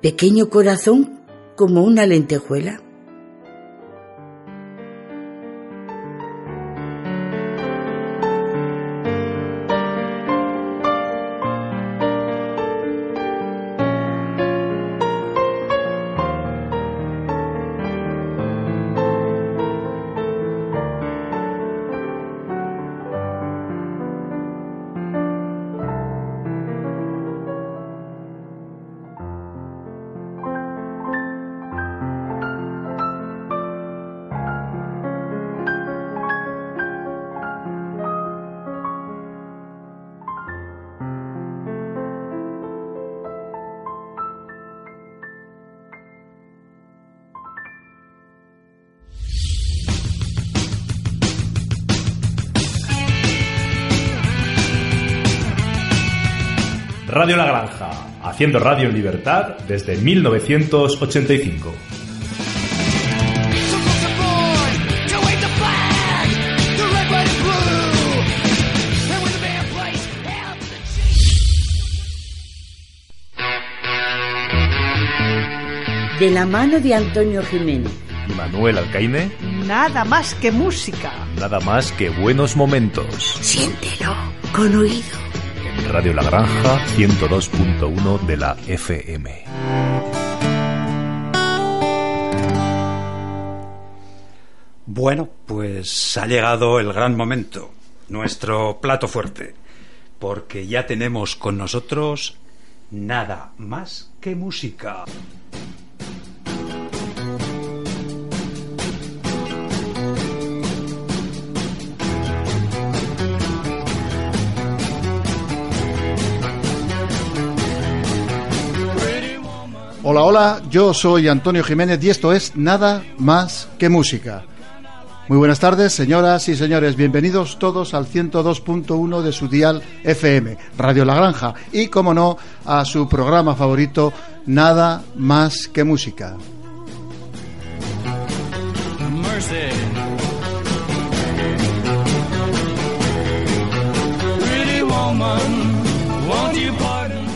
Pequeño corazón como una lentejuela. Radio La Granja, haciendo radio en libertad desde 1985. De la mano de Antonio Jiménez. Y Manuel Alcaine, Nada más que música. nada más que buenos momentos. Siéntelo con oído. Radio La Granja 102.1 de la FM. Bueno, pues ha llegado el gran momento, nuestro plato fuerte, porque ya tenemos con nosotros nada más que música. Hola, hola, yo soy Antonio Jiménez y esto es Nada más que música. Muy buenas tardes, señoras y señores, bienvenidos todos al 102.1 de su dial FM, Radio La Granja, y, como no, a su programa favorito, Nada más que música.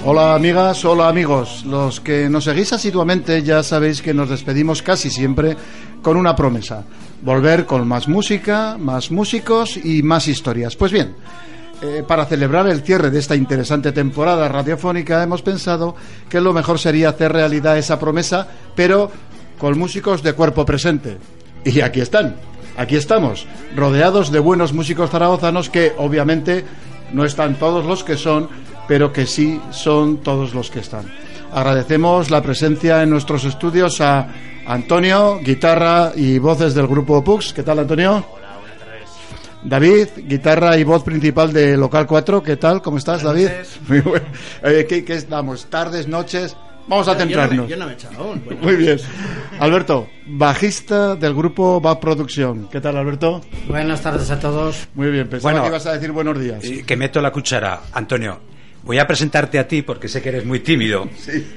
Hola amigas, hola amigos. Los que nos seguís asiduamente ya sabéis que nos despedimos casi siempre con una promesa. Volver con más música, más músicos y más historias. Pues bien, eh, para celebrar el cierre de esta interesante temporada radiofónica hemos pensado que lo mejor sería hacer realidad esa promesa, pero con músicos de cuerpo presente. Y aquí están, aquí estamos, rodeados de buenos músicos zaragozanos que obviamente no están todos los que son, pero que sí son todos los que están. Agradecemos la presencia en nuestros estudios a Antonio, guitarra y voces del grupo Pux. ¿Qué tal, Antonio? David, guitarra y voz principal de Local 4. ¿Qué tal? ¿Cómo estás, David? Muy bueno. Eh, ¿qué, qué estamos? ¿Tardes, noches? Vamos a Yo no me- centrarnos. Yo no me he echado aún. Bueno. Muy bien. Alberto, bajista del grupo Bad Producción. ¿Qué tal, Alberto? Buenas tardes a todos. Muy bien, pensaba Bueno, que ibas a decir buenos días. Que meto la cuchara. Antonio, voy a presentarte a ti porque sé que eres muy tímido.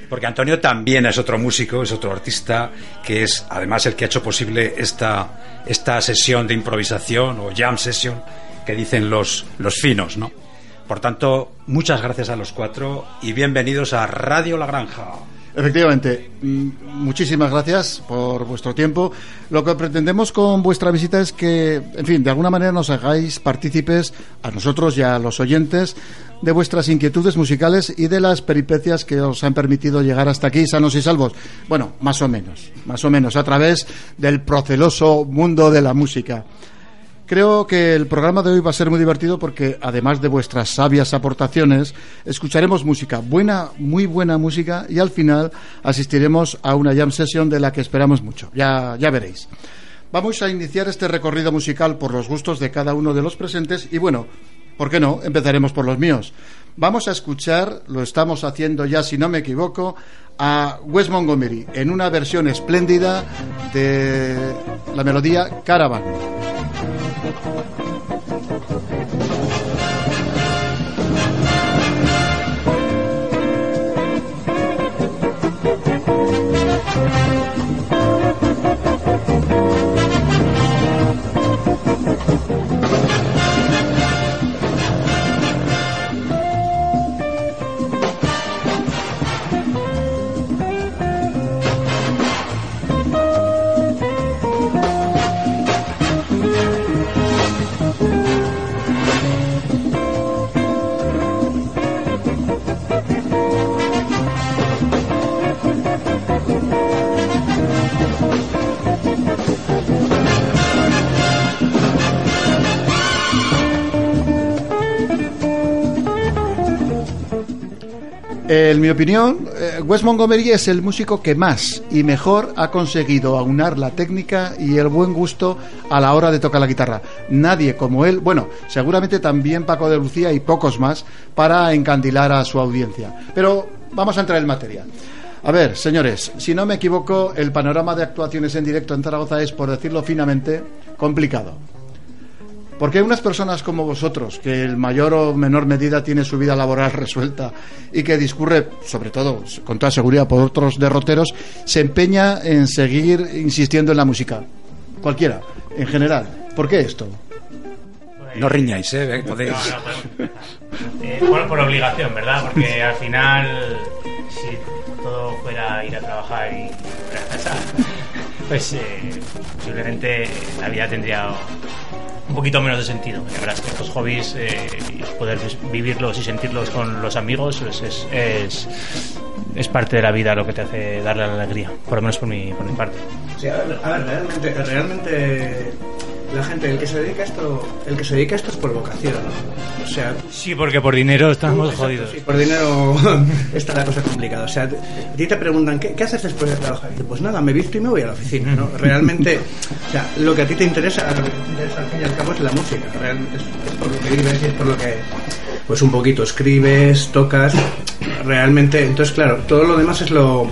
Porque Antonio también es otro músico, es otro artista, que es además el que ha hecho posible esta, esta sesión de improvisación o jam session que dicen los, los finos, ¿no? Por tanto, muchas gracias a los cuatro y bienvenidos a Radio La Granja. Efectivamente, mm, muchísimas gracias por vuestro tiempo. Lo que pretendemos con vuestra visita es que, en fin, de alguna manera nos hagáis partícipes a nosotros y a los oyentes de vuestras inquietudes musicales y de las peripecias que os han permitido llegar hasta aquí sanos y salvos. Bueno, más o menos, más o menos, a través del proceloso mundo de la música. Creo que el programa de hoy va a ser muy divertido porque, además de vuestras sabias aportaciones, escucharemos música, buena, muy buena música, y al final asistiremos a una jam session de la que esperamos mucho. Ya, ya veréis. Vamos a iniciar este recorrido musical por los gustos de cada uno de los presentes y, bueno, ¿por qué no? Empezaremos por los míos. Vamos a escuchar, lo estamos haciendo ya si no me equivoco, a Wes Montgomery en una versión espléndida de la melodía Caravan. En mi opinión, eh, Wes Montgomery es el músico que más y mejor ha conseguido aunar la técnica y el buen gusto a la hora de tocar la guitarra. Nadie como él, bueno, seguramente también Paco de Lucía y pocos más para encandilar a su audiencia. Pero vamos a entrar en materia. A ver, señores, si no me equivoco, el panorama de actuaciones en directo en Zaragoza es, por decirlo finamente, complicado. Porque unas personas como vosotros, que en mayor o menor medida tiene su vida laboral resuelta y que discurre, sobre todo, con toda seguridad, por otros derroteros, se empeña en seguir insistiendo en la música. Cualquiera, en general. ¿Por qué esto? No riñáis, ¿eh? Podéis... No, no, pues, eh, por, por obligación, ¿verdad? Porque al final, si todo fuera ir a trabajar y volver a casa, pues eh, posiblemente la vida tendría un poquito menos de sentido. La verdad es que estos hobbies, eh, poder vivirlos y sentirlos con los amigos, pues es, es, es parte de la vida lo que te hace darle la alegría, por lo menos por mi, por mi parte. Sí, a ver, a ver, realmente, realmente la gente, el que se dedica a esto, el que se dedica a esto es por vocación, ¿no? O sea, Sí, porque por dinero estamos Exacto, jodidos. sí, por dinero está la cosa complicada. O sea, a ti te preguntan, ¿qué, qué haces después de trabajar? Y pues nada, me visto y me voy a la oficina, ¿no? Realmente, o sea, lo que a ti te interesa, lo que te interesa al fin y al cabo es la música. Realmente es, es por lo que vives y es por lo que, pues un poquito, escribes, tocas. Realmente, entonces, claro, todo lo demás es lo,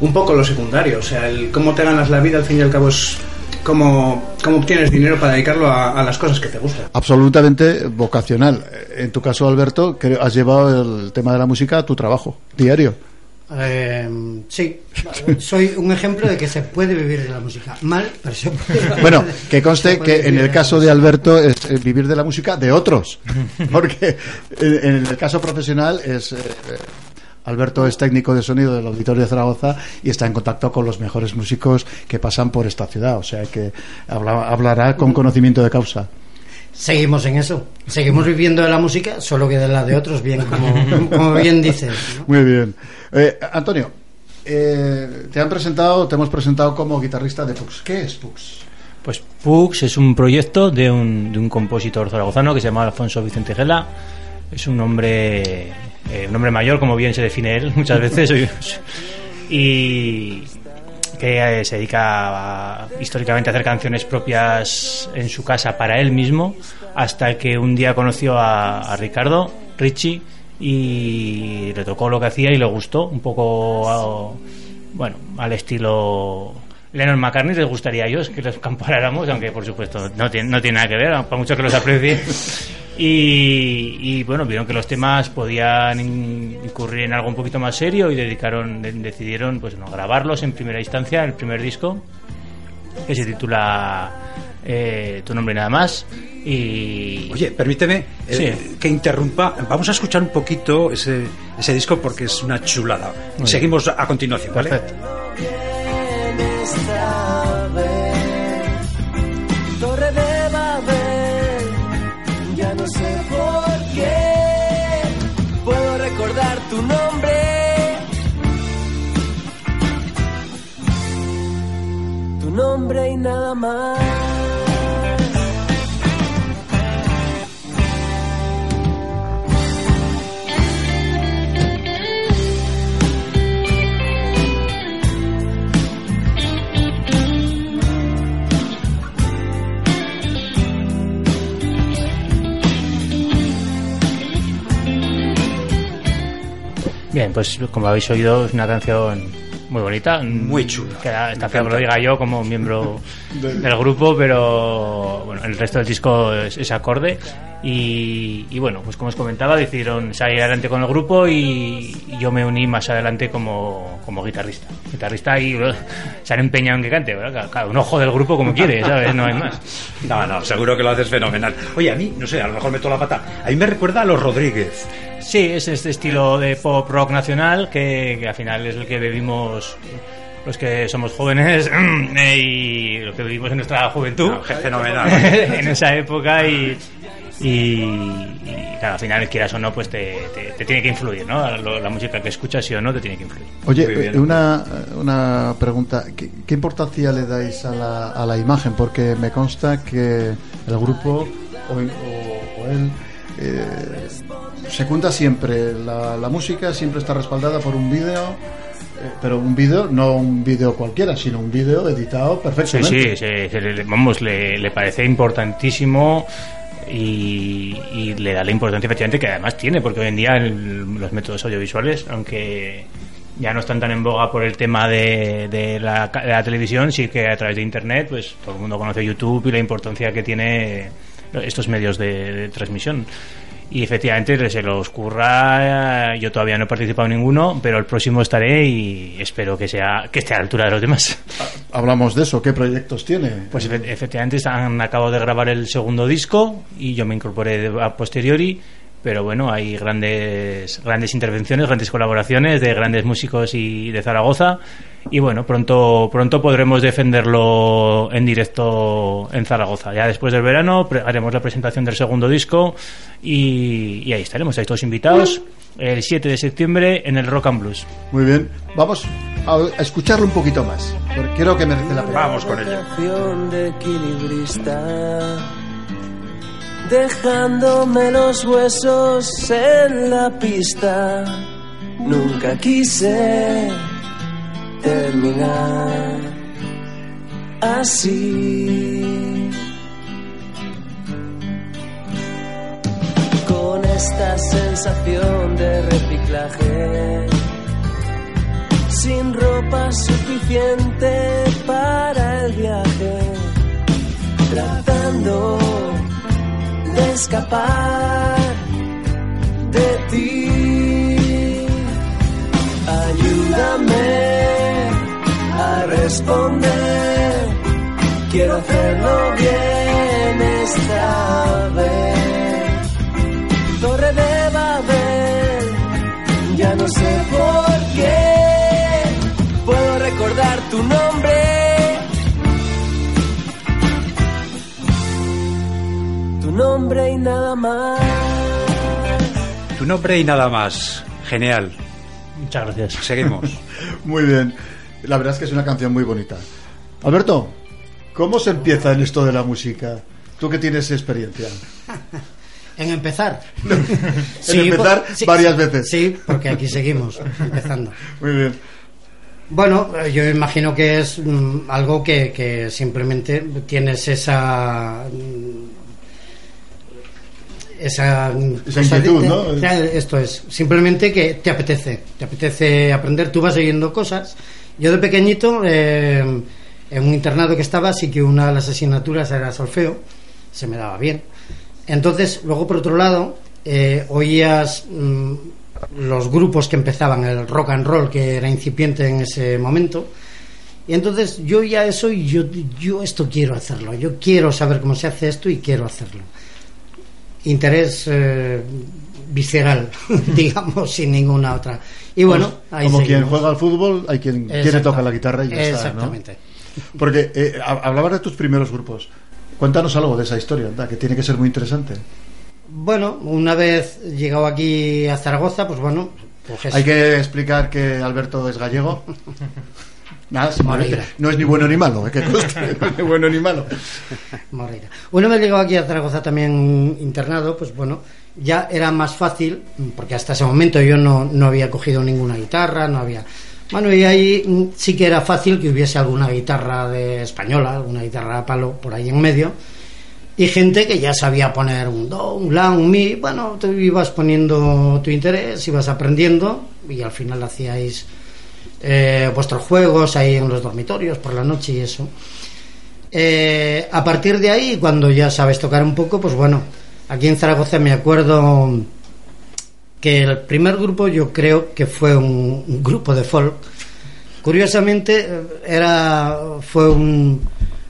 un poco lo secundario. O sea, el cómo te ganas la vida al fin y al cabo es cómo, cómo obtienes dinero para dedicarlo a, a las cosas que te gustan. Absolutamente vocacional. En tu caso, Alberto, creo- has llevado el tema de la música a tu trabajo diario. Eh, sí, soy un ejemplo de que se puede vivir de la música. Mal, pero se puede. Bueno, que conste que en el caso de Alberto es eh, vivir de la música de otros, porque en en el caso profesional es... Alberto es técnico de sonido del Auditorio de Zaragoza y está en contacto con los mejores músicos que pasan por esta ciudad, o sea que habla- hablará con conocimiento de causa. Seguimos en eso. Seguimos viviendo de la música, solo que de la de otros, bien, como, como bien dices. ¿no? Muy bien. Eh, Antonio, eh, te han presentado, te hemos presentado como guitarrista de Pux. ¿Qué es Pux? Pues Pux es un proyecto de un, de un compositor zaragozano que se llama Alfonso Vicente Gela. Es un hombre, eh, un hombre mayor, como bien se define él muchas veces, y que eh, se dedica a- históricamente a hacer canciones propias en su casa para él mismo, hasta que un día conoció a, a Ricardo, Richie, y le tocó lo que hacía y le gustó, un poco, a- bueno, al estilo Lennon McCartney les gustaría a ellos que los comparáramos, aunque por supuesto no tiene, no tiene nada que ver, por mucho que los aprecie. Y, y, bueno, vieron que los temas podían in- incurrir en algo un poquito más serio y dedicaron, de- decidieron pues no, grabarlos en primera instancia, el primer disco, que se titula eh, Tu nombre nada más. Y Oye, permíteme eh, Sí. que interrumpa. Vamos a escuchar un poquito ese, ese disco porque es una chulada. Seguimos a continuación, ¿vale? Nombre y nada más. Bien, pues como habéis oído, es una canción muy bonita. Muy chula. Queda, está feo que lo diga yo como miembro del grupo, pero bueno, el resto del disco es, es acorde. Y, y bueno, pues como os comentaba, decidieron salir adelante con el grupo y, y yo me uní más adelante como, como guitarrista. Guitarrista y uh, se han empeñado en que cante, ¿verdad? Cada un ojo del grupo como quiere, ¿sabes? No hay más. No, no, seguro que lo haces fenomenal. Oye, a mí, no sé, a lo mejor meto la pata. A mí me recuerda a los Rodríguez. Sí, es este estilo de pop rock nacional que, que al final es el que vivimos los que somos jóvenes eh, y lo que vivimos en nuestra juventud. No, fenomenal. en esa época y, y, y, claro, al final, quieras o no, pues te, te- te tiene que influir, ¿no? Lo- La música que escuchas, sí o no, te tiene que influir. Oye, eh, una, una pregunta. ¿Qué, qué importancia le dais a la, a la imagen? Porque me consta que el grupo o, o- o él eh, secunda siempre la, la música, siempre está respaldada por un vídeo, eh, pero un vídeo, no un vídeo cualquiera, sino un vídeo editado Sí, perfectamente. sí, se- se le- vamos, le, le parece importantísimo y, le da la importancia efectivamente que además tiene, porque hoy en día el- los métodos audiovisuales, aunque ya no están tan en boga por el tema de, de la, de la televisión, sí que a través de Internet, pues todo el mundo conoce YouTube y la importancia que tiene estos medios de transmisión. Y efectivamente se los curra. Yo todavía no he participado en ninguno, pero el próximo estaré y espero que sea que esté a la altura de los demás. Hablamos de eso, ¿qué proyectos tiene? Pues efe- efectivamente han acabado de grabar el segundo disco y yo me incorporé a posteriori, pero bueno, hay grandes grandes intervenciones, grandes colaboraciones de grandes músicos y de Zaragoza y bueno, pronto pronto podremos defenderlo en directo en Zaragoza. Ya después del verano haremos la presentación del segundo disco y, y ahí estaremos, ahí todos invitados el 7 de septiembre en el Rock and Blues. Muy bien, vamos a, a escucharlo un poquito más, porque creo que merece la pena. Vamos con ello. Vocación de equilibrista, dejándome los huesos en la pista. Nunca quise terminar así. Con esta sensación de reciclaje sin ropa suficiente para el viaje, tratando de escapar de ti. Ayúdame a responder, quiero hacerlo bien esta vez. Torre de Babel, ya no sé por qué puedo recordar tu nombre. Tu nombre y nada más. Tu nombre y nada más. Genial. Muchas gracias. Seguimos. Muy bien, la verdad es que es una canción muy bonita. Alberto, ¿cómo se empieza en esto de la música? Tú que tienes experiencia. En empezar. En empezar por- sí, varias veces. Sí, porque aquí seguimos empezando. Muy bien. Bueno, eh, yo imagino que es mm, algo que, que simplemente tienes esa. mm, Esa, Esa inquietud, ¿no? Esto es, simplemente que te apetece, te apetece aprender, tú vas leyendo cosas. Yo de pequeñito, eh, en un internado que estaba, sí que una de las asignaturas era solfeo, se me daba bien. Entonces, luego por otro lado, eh, oías mm, los grupos que empezaban, el rock and roll, que era incipiente en ese momento. Y entonces yo ya eso y yo, yo esto quiero hacerlo, yo quiero saber cómo se hace esto y quiero hacerlo. Interés eh, visceral, digamos, sin ninguna otra. Y bueno, ahí como quien juega al fútbol, hay quien quiere tocar la guitarra y ya está, ¿no? Exactamente. Porque eh, hab- hablabas de tus primeros grupos. Cuéntanos algo de esa historia, que tiene que ser muy interesante. Bueno, una vez llegado aquí a Zaragoza, pues bueno, pues. Hay que explicar que Alberto es gallego. Nada, no es ni bueno ni malo, ¿eh? que conste, no es ni bueno ni malo. Moreira. Una vez llegado aquí a Zaragoza también internado, pues bueno, ya era más fácil, porque hasta ese momento yo no, no había cogido ninguna guitarra, no había... Bueno, y ahí sí que era fácil que hubiese alguna guitarra de española, alguna guitarra a palo por ahí en medio, y gente que ya sabía poner un do, un la, un mi, bueno, te ibas poniendo tu interés, ibas aprendiendo, y al final hacíais eh, vuestros juegos ahí en los dormitorios por la noche y eso. Eh, a partir de ahí, cuando ya sabes tocar un poco, pues bueno, aquí en Zaragoza me acuerdo que el primer grupo yo creo que fue un, grupo de folk. Curiosamente, eh, era, fue un,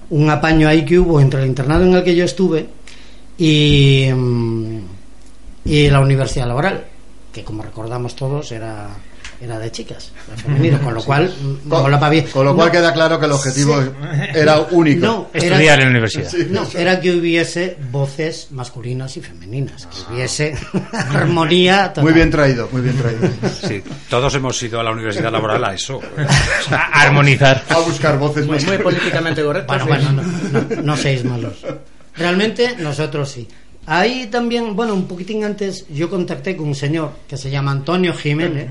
un apaño ahí que hubo entre el internado en el que yo estuve y, mm, y la universidad laboral, que como recordamos todos era era de chicas, femenino, con lo Sí. cual. Con lo cual No, queda claro que el objetivo Sí. era único. No, Estudiar en la universidad. Sí. no, era que hubiese voces masculinas y femeninas, que hubiese armonía. total. Muy bien traído, muy bien traído. Sí, todos hemos ido a la universidad laboral a eso. A armonizar. A buscar voces Muy, muy políticamente correcto. Bueno, sí. bueno, no, no, no seáis malos. Realmente nosotros sí. Ahí también, bueno, un poquitín antes, yo contacté con un señor que se llama Antonio Jiménez.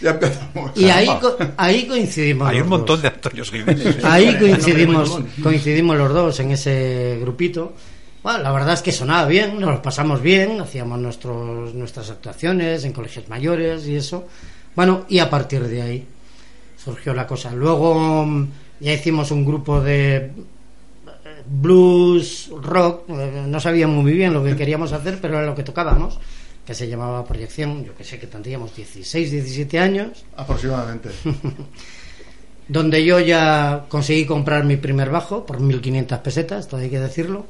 ya empezamos. Y ahí, co- ahí coincidimos. Hay un montón dos. de Antonios Jiménez. Ahí coincidimos, coincidimos los dos en ese grupito. Bueno, la verdad es que sonaba bien, nos lo pasamos bien, hacíamos nuestros, nuestras actuaciones en colegios mayores y eso. Bueno, y a partir de ahí surgió la cosa. Luego mm, ya hicimos un grupo de eh, blues, rock, eh, no sabíamos muy bien lo que queríamos hacer, pero era lo que tocábamos, que se llamaba Proyección, yo que sé que tendríamos 16, 17 años Aproximadamente. donde yo ya conseguí comprar mi primer bajo por 1.500 pesetas, todo hay que decirlo.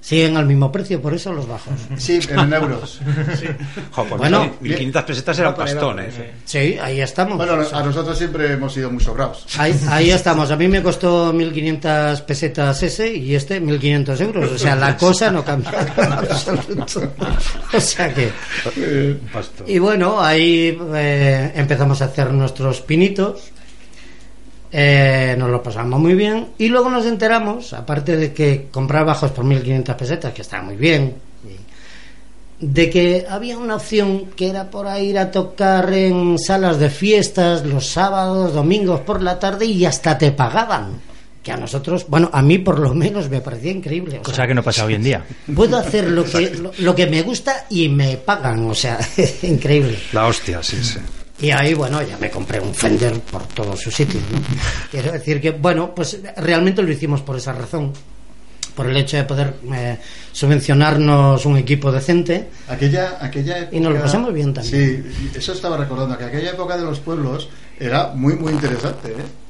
Siguen al mismo precio, por eso los bajos. Sí, en euros. Jo, pues Bueno, 1.500 pesetas era un pastón, ¿eh? Sí, ahí estamos. Bueno, a nosotros siempre hemos sido muy sobrados. Ahí, ahí estamos. A mí me costó 1.500 pesetas ese y este 1.500 euros. O sea, la cosa no cambia. en absoluto. O sea que... Y bueno, ahí eh, empezamos a hacer nuestros pinitos. Eh, nos lo pasamos muy bien. Y luego nos enteramos, aparte de que comprar bajos por 1.500 pesetas, que está muy bien, de que había una opción que era por ahí ir a tocar en salas de fiestas los sábados, domingos por la tarde y hasta te pagaban. Que a nosotros, bueno, a mí por lo menos me parecía increíble. o Cosa sea, que no pasa hoy en día. Puedo hacer lo que, lo, lo que me gusta y me pagan, o sea, increíble. La hostia, sí, sí. Y ahí, bueno, ya me compré un Fender por todos sus sitios, ¿no? Quiero decir que, bueno, pues realmente lo hicimos por esa razón. Por el hecho de poder eh, subvencionarnos un equipo decente. Aquella, aquella época, Y nos lo pasamos bien también. Sí, eso estaba recordando, que aquella época de los pueblos era muy, muy interesante. ¿eh?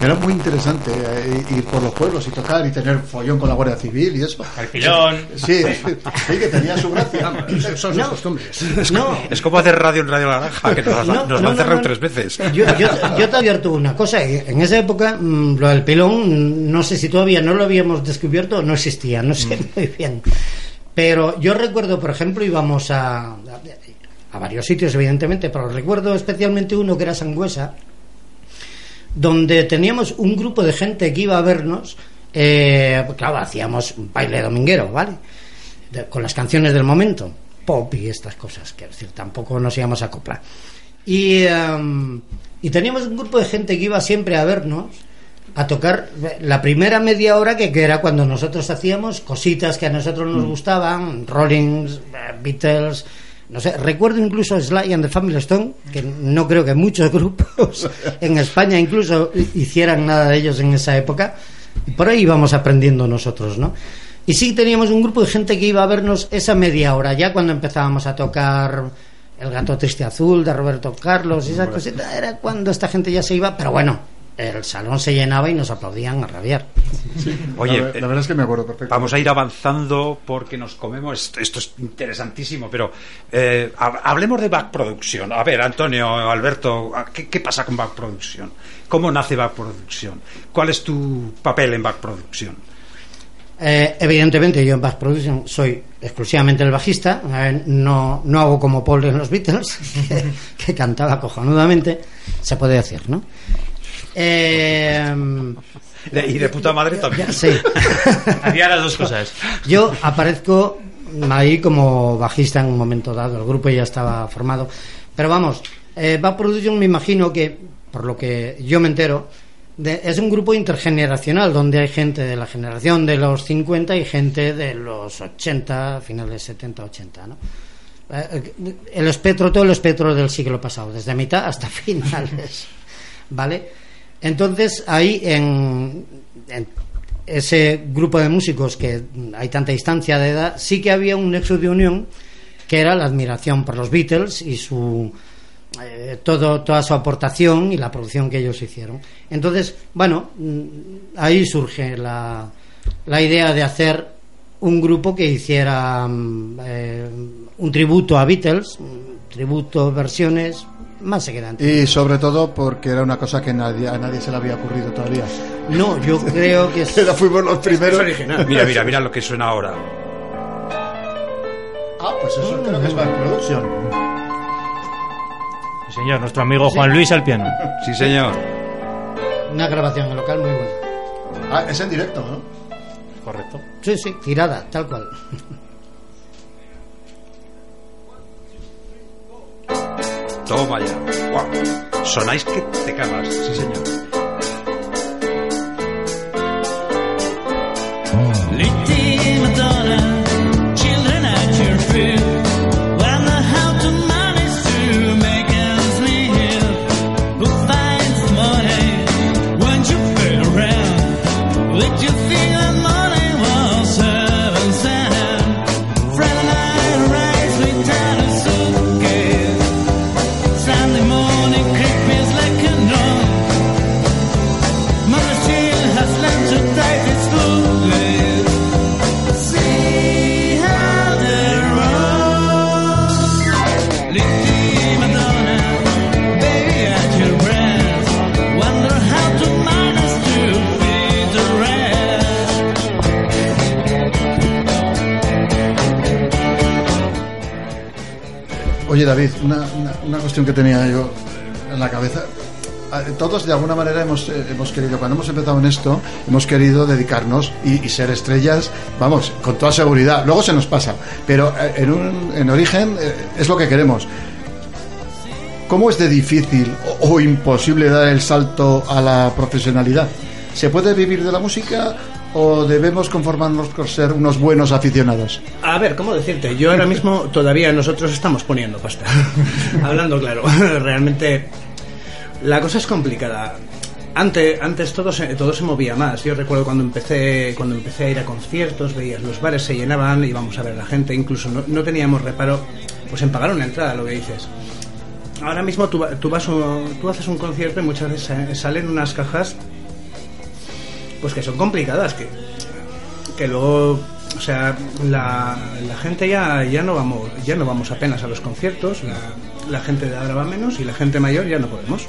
Era muy interesante eh, ir por los pueblos y tocar y tener follón con la Guardia Civil y eso. Al pilón. Sí, sí, que tenía su gracia. Son sus costumbres. Es, No. como, es como hacer radio en Radio Naranja, que nos, No, nos no, han no, cerrado no. tres veces. Yo, yo, yo te advierto una cosa, eh, en esa época mm, lo del pilón, mm, no sé si todavía no lo habíamos descubierto o no existía, no sé muy bien. Pero yo recuerdo, por ejemplo, íbamos a, a, a varios sitios, evidentemente, pero recuerdo especialmente uno que era Sangüesa, donde teníamos un grupo de gente que iba a vernos, eh, claro, hacíamos un baile dominguero, ¿vale? De- con las canciones del momento, pop y estas cosas, que es decir, tampoco nos íbamos a acoplar. Y, em, y teníamos un grupo de gente que iba siempre a vernos, a tocar la primera media hora que, que era cuando nosotros hacíamos cositas que a nosotros nos gustaban, Rollins, eh, Beatles, no sé, recuerdo incluso Sly and the Family Stone, que no creo que muchos grupos en España incluso hicieran nada de ellos en esa época, y por ahí íbamos aprendiendo nosotros, ¿no? Y sí teníamos un grupo de gente que iba a vernos esa media hora, ya cuando empezábamos a tocar El gato triste azul de Roberto Carlos y esa cosita, era cuando esta gente ya se iba, pero bueno, el salón se llenaba y nos aplaudían a rabiar. Oye, la, la verdad es que me acuerdo perfecto. Vamos a ir avanzando porque nos comemos. Esto, esto es interesantísimo, pero eh, hab- hablemos de Back Production. A ver, Antonio, Alberto, ¿qué, qué pasa con Back Production? ¿Cómo nace Back Production? ¿Cuál es tu papel en Back Production? Eh, evidentemente yo en Bass Production soy exclusivamente el bajista, eh, no, no hago como Paul en los Beatles, que, que cantaba cojonudamente, se puede decir, ¿no? Eh, De- y de puta madre también. sí. Las dos cosas. Yo aparezco ahí como bajista en un momento dado, el grupo ya estaba formado. Pero vamos, eh, Bad Production me imagino que, por lo que yo me entero, de- es un grupo intergeneracional donde hay gente de la generación de los 50 y gente de los 80, finales 70, 80, ¿no? Eh, El espectro, todo el espectro del siglo pasado, desde mitad hasta finales, ¿vale? Entonces ahí en, en ese grupo de músicos que hay tanta distancia de edad, sí que había un nexo de unión que era la admiración por los Beatles y su eh, todo, toda su aportación y la producción que ellos hicieron. Entonces, bueno, mm, ahí surge la, la idea de hacer un grupo que hiciera mm, eh, un tributo a Beatles, un tributo, versiones, más se quedan. Y sobre todo porque era una cosa que nadie, a nadie se le había ocurrido todavía. No, yo creo que es... Era- fuimos los primeros. Mira, mira, mira lo que suena ahora. Ah, pues eso creo que es Back Production. Sí, señor, nuestro amigo Juan Luis al piano. Sí, señor. Una grabación en local muy buena. Ah, es en directo, ¿no? Correcto. Sí, sí, tirada, tal cual. Toma ya. Guau. Sonáis que te cagas, sí señor. Lady David, una, una- cuestión que tenía yo en la cabeza. Ah, Todos de alguna manera hemos, eh, hemos querido, cuando hemos empezado en esto, hemos querido dedicarnos y, ser estrellas, vamos, con toda seguridad. Luego se nos pasa, pero eh, en, un, en origen eh, es lo que queremos. ¿Cómo es de difícil o imposible dar el salto a la profesionalidad? ¿Se puede vivir de la música o debemos conformarnos con ser unos buenos aficionados? A ver, ¿cómo decirte? Yo ahora mismo todavía nosotros estamos poniendo pasta. Hablando claro, realmente la cosa es complicada. Antes, antes todo se, todo se movía más. Yo recuerdo cuando empecé, cuando empecé a ir a conciertos, veías los bares se llenaban, íbamos a ver a la gente, incluso no, no teníamos reparo pues en pagar una entrada, lo que dices. Ahora mismo tú, va- tú vas tú haces un concierto y muchas veces sa- salen unas cajas pues que son complicadas, que, que luego o sea la, la gente ya ya no vamos ya no vamos apenas a los conciertos la, la gente de ahora va menos y la gente mayor ya no podemos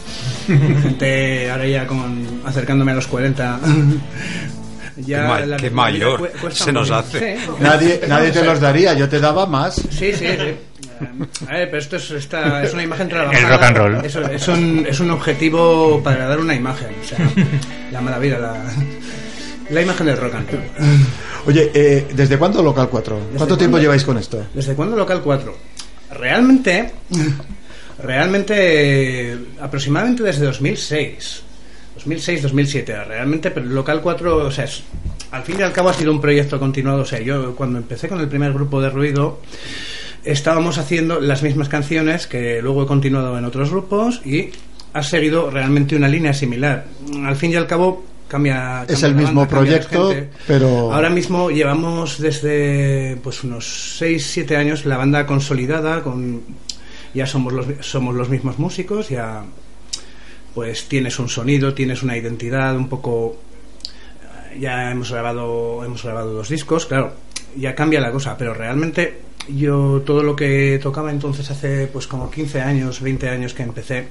la gente ahora ya con acercándome a los 40 ya Qué ma- la- qué la mayor cu- se nos hace. Sí. Nadie, nadie te los daría, yo te daba más. Sí, sí, sí. A ver, pero esto es, esta- es una imagen trabajada. El rock and roll. Es, es un, es un objetivo para dar una imagen. O sea, la maravilla, la, la imagen del rock and roll. Oye, eh, ¿desde cuándo Local 4? ¿Cuánto ¿Desde tiempo lleváis con esto? ¿Desde cuándo Local 4? Realmente, realmente, aproximadamente desde 2006. 2006-2007. Realmente, pero Local 4, o sea, es- al fin y al cabo ha sido un proyecto continuado. O sea, yo cuando empecé con el primer grupo de ruido, estábamos haciendo las mismas canciones que luego he continuado en otros grupos y ha seguido realmente una línea similar. Al fin y al cabo cambia. Es cambia el la mismo banda, proyecto, pero... Ahora mismo llevamos desde pues unos 6-7 años la banda consolidada con ya somos los somos los mismos músicos, ya pues tienes un sonido, tienes una identidad un poco ya hemos grabado hemos grabado dos discos, claro, ya cambia la cosa, pero realmente yo todo lo que tocaba entonces hace pues como 15 años, 20 años que empecé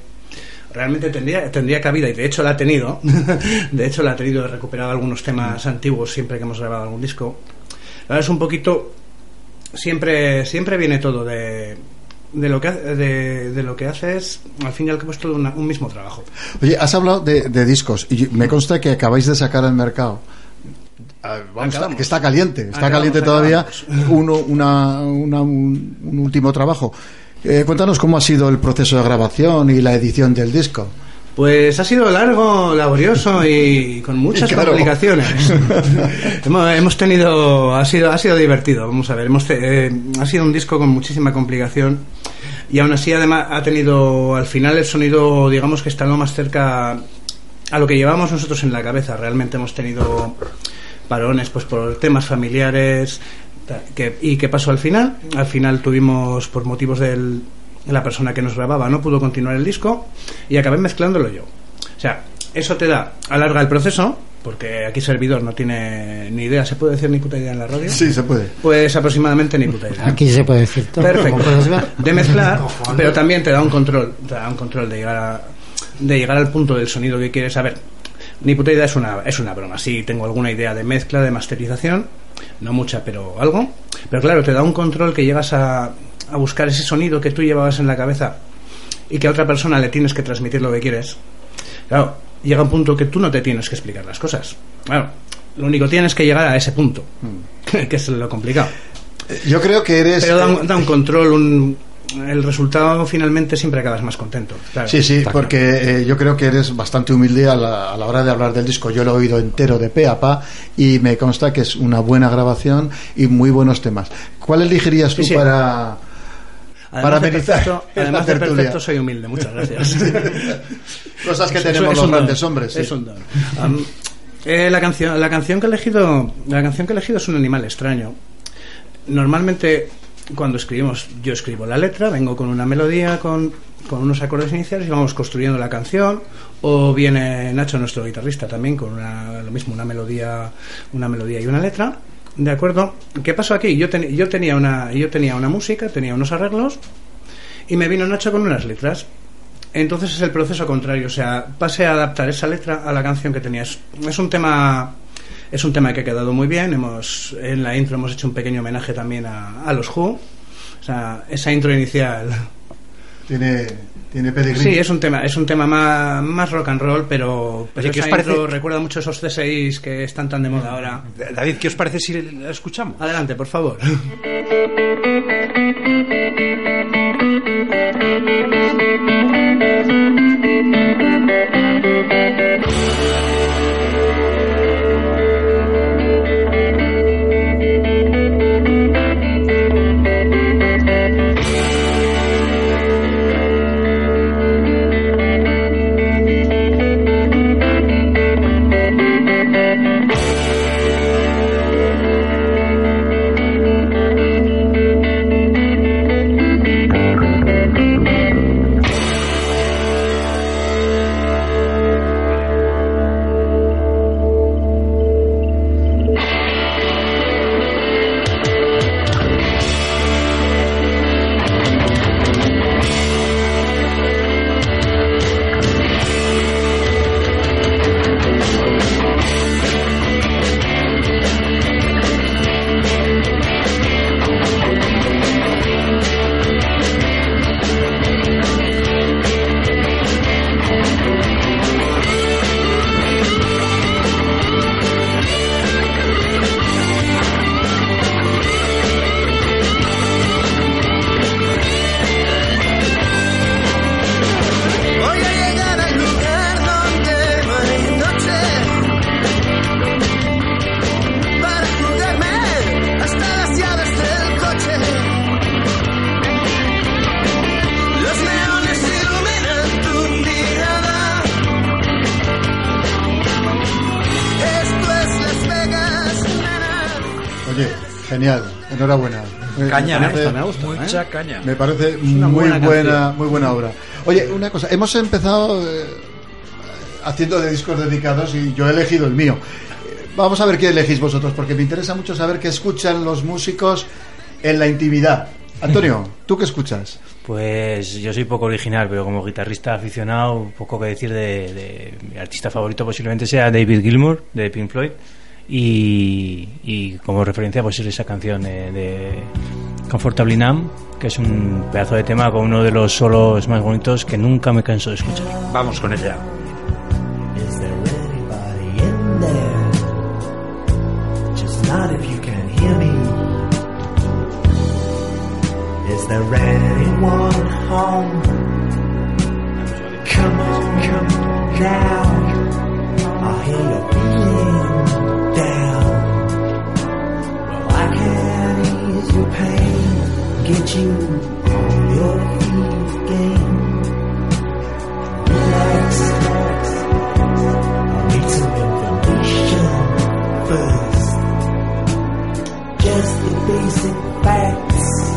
realmente tendría, tendría cabida y de hecho la ha tenido de hecho la ha tenido he recuperado algunos temas antiguos siempre que hemos grabado algún disco ahora es un poquito siempre siempre viene todo de de lo que de, de lo que haces al fin y al cabo es todo un mismo trabajo Oye, has hablado de, de discos y me consta que acabáis de sacar al mercado. Ah, vamos, Acabamos. que está caliente, está Acabamos, caliente todavía acabamos. uno, una, una- un, un último trabajo. Eh, cuéntanos cómo ha sido el proceso de grabación y la edición del disco. Pues ha sido largo, laborioso y con muchas Y claro. complicaciones. hemos, hemos tenido, ha sido, ha sido divertido. Vamos a ver, hemos, te- eh, ha sido un disco con muchísima complicación y aún así además ha tenido al final el sonido, digamos que está lo más cerca a lo que llevamos nosotros en la cabeza. Realmente hemos tenido parones, pues por temas familiares. que- ¿Y qué pasó al final? Al final tuvimos, por motivos del la persona que nos grababa no pudo continuar el disco y acabé mezclándolo yo. O sea, eso te da, alarga el proceso, porque aquí servidor no tiene ni idea, ¿se puede decir ni puta idea en la radio? Sí, se puede. Pues aproximadamente ni puta idea. Aquí se puede decir todo. Perfecto. De mezclar, pero también te da un control, te da un control de llegar a, de llegar al punto del sonido que quieres saber. Ni puta idea es una, es una broma. Sí, tengo alguna idea de mezcla, de masterización, no mucha, pero algo. Pero claro, te da un control que llegas a, a buscar ese sonido que tú llevabas en la cabeza y que a otra persona le tienes que transmitir lo que quieres. Claro, llega un punto que tú no te tienes que explicar las cosas. Claro, Lo único que tienes que llegar a ese punto, que es lo complicado. Yo creo que eres... Pero da un, da un control, un, el resultado finalmente siempre acabas más contento. claro. Sí, sí, Está claro. porque eh, yo creo que eres bastante humilde a la, a la hora de hablar del disco. Yo lo he oído entero de pe a pa y me consta que es una buena grabación y muy buenos temas. ¿Cuál elegirías tú Sí, sí. para, para Además de amenizar perfecto, además de perfecto, soy humilde, muchas gracias. Cosas que tenemos es los don, grandes hombres. sí. Es un don. Eh, la canción, la canción que he elegido, la canción que he elegido es un animal extraño. Normalmente cuando escribimos, yo escribo la letra, vengo con una melodía, con, con unos acordes iniciales y vamos construyendo la canción. O viene Nacho, nuestro guitarrista, también con una, lo mismo, una melodía, una melodía y una letra. De acuerdo. ¿Qué pasó aquí? Yo, ten- yo tenía una, yo tenía una música, tenía unos arreglos y me vino Nacho con unas letras. Entonces es el proceso contrario, o sea, pasé a adaptar esa letra a la canción que tenías. Es un tema es un tema que ha quedado muy bien. Hemos en la intro hemos hecho un pequeño homenaje también a, a los Who. O sea, esa intro inicial. Tiene, tiene pedigrí. Sí, es un tema, es un tema más, más rock and roll, pero, pero ¿qué esa os parece? intro recuerda mucho esos C6 que están tan de moda ahora. David, ¿qué os parece si la escuchamos? Adelante, por favor. Oye, genial, enhorabuena. Eh, Caña, me me parece- gusta, me gusta, Mucha ¿eh? caña. Me parece una muy buena muy buena obra. Oye, una cosa, hemos empezado eh, haciendo de discos dedicados y yo he elegido el mío. Eh, Vamos a ver qué elegís vosotros, porque me interesa mucho saber qué escuchan los músicos en la intimidad. Antonio, ¿tú qué escuchas? Pues yo soy poco original, pero como guitarrista aficionado, poco que decir de, de mi artista favorito posiblemente sea David Gilmour de Pink Floyd y, y como referencia pues es esa canción eh, de Comfortably Numb, que es un pedazo de tema con uno de los solos más bonitos que nunca me canso de escuchar. Vamos con ella. Is there anybody in there? Just not if you can hear me. Is there anyone home? Come on, come get you on your feet again. Relax, relax. I need some information first. Just the basic facts.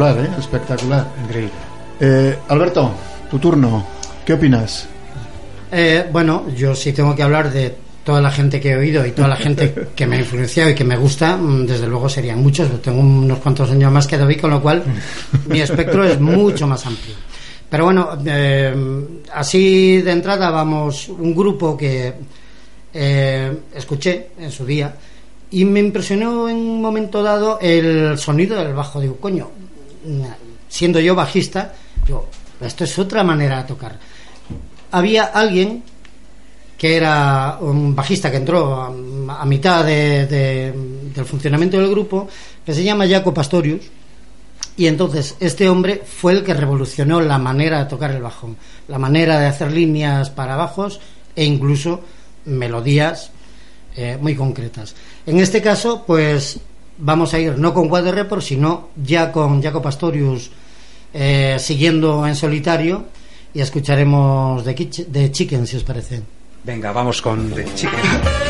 Espectacular, ¿eh? Espectacular. Increíble. Eh, Alberto, tu turno. ¿Qué opinas? Eh, bueno, yo sí tengo que hablar de toda la gente que he oído y toda la gente que me ha influenciado y que me gusta, mm, desde luego serían muchos. Tengo unos cuantos años más que David, con lo cual mi espectro es mucho más amplio. Pero bueno, eh, así de entrada vamos, un grupo que eh, escuché en su día y me impresionó en un momento dado el sonido del bajo. Digo, coño, siendo yo bajista, digo, esto es otra manera de tocar. Había alguien que era un bajista que entró a, mitad de- de- del funcionamiento del grupo, que se llama Jaco Pastorius, y entonces este hombre fue el que revolucionó la manera de tocar el bajo, la manera de hacer líneas para bajos e incluso melodías eh, muy concretas. En este caso, pues vamos a ir no con Wild Report, sino ya con Jaco Pastorius eh, siguiendo en solitario y escucharemos de Chicken, si os parece. Venga, vamos con The Chicken.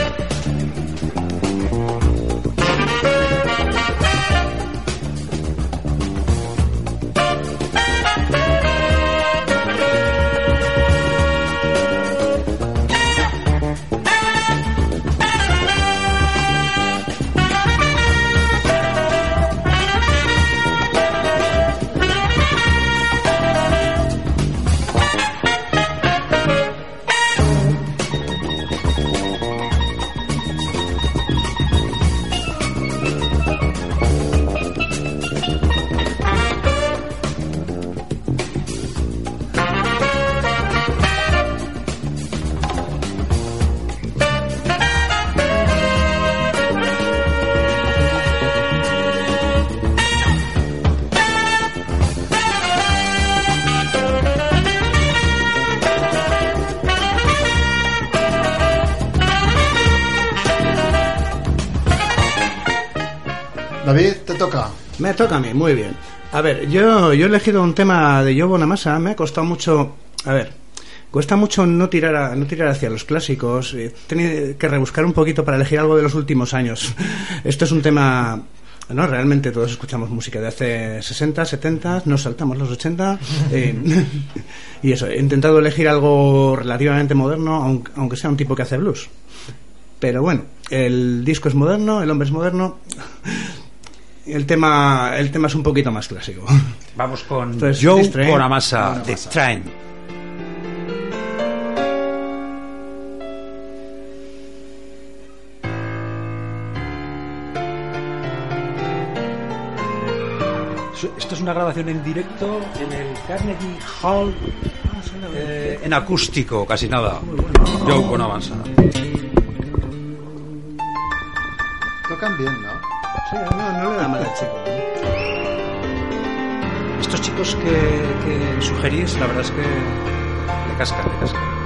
Toca a mí, muy bien. A ver, yo, yo he elegido un tema de Joe Bonamassa, me ha costado mucho... A ver, cuesta mucho no tirar, a- no tirar hacia los clásicos. He tenido que rebuscar un poquito para elegir algo de los últimos años. Esto es un tema... No, realmente todos escuchamos música de hace 60, 70, nos saltamos los 80 eh, y eso, he intentado elegir algo relativamente moderno, aunque sea un tipo que hace blues. Pero bueno, el disco es moderno, el hombre es moderno, el tema, el tema es un poquito más clásico. Vamos con Entonces, Joe This Train. Bonamassa, The Train. Esto es una grabación en directo en el Carnegie Hall eh, en acústico, casi nada. Joe Bonamassa. Tocan bien, ¿no? No, no le da mal al chico. Estos chicos que, que sugerís, la verdad es que le cascan, le cascan.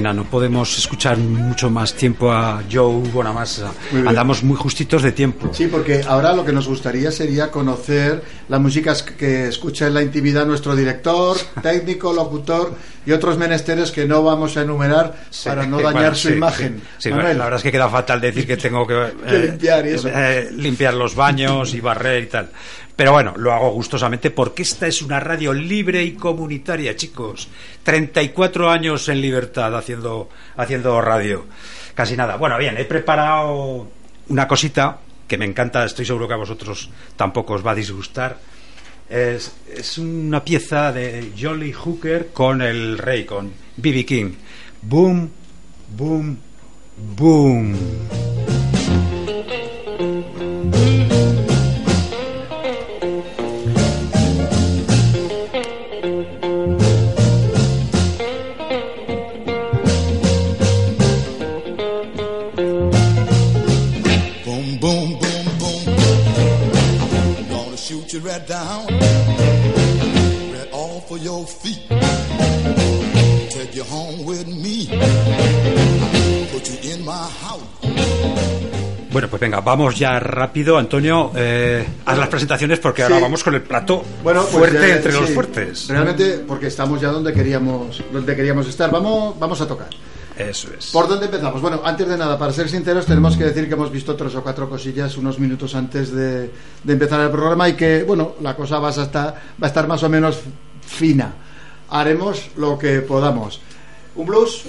Pena, no podemos escuchar mucho más tiempo a Joe Bonamassa. Muy. Andamos muy justitos de tiempo. Sí, porque ahora lo que nos gustaría sería conocer las músicas que escucha en la intimidad nuestro director, técnico, locutor y otros menesteres que no vamos a enumerar para no dañar Bueno, su sí, imagen. sí. Manuel. la verdad es que queda fatal decir que tengo que, Que limpiar eso. eh, limpiar los baños y barrer y tal. Pero bueno, lo hago gustosamente porque esta es una radio libre y comunitaria, chicos. 34 años en libertad haciendo, haciendo radio. Casi nada. Bueno, bien, he preparado una cosita que me encanta, estoy seguro que a vosotros tampoco os va a disgustar. Es, es una pieza de Jolly Hooker con el rey, con B.B. King. Boom, boom, boom. Boom, shoot you right down. Right off of your feet. Take you home with me. Put you in my house. Bueno, pues venga, vamos ya rápido, Antonio. Eh, haz las presentaciones porque ahora vamos con el plato Bueno, pues, fuerte entre los fuertes. Realmente, porque estamos ya donde queríamos, donde queríamos estar. Vamos, vamos a tocar. Eso es. ¿Por dónde empezamos? Bueno, antes de nada, para ser sinceros, tenemos que decir que hemos visto tres o cuatro cosillas unos minutos antes de, de empezar el programa y que, bueno, la cosa va a, estar, va a estar más o menos fina. Haremos lo que podamos. ¿Un blues?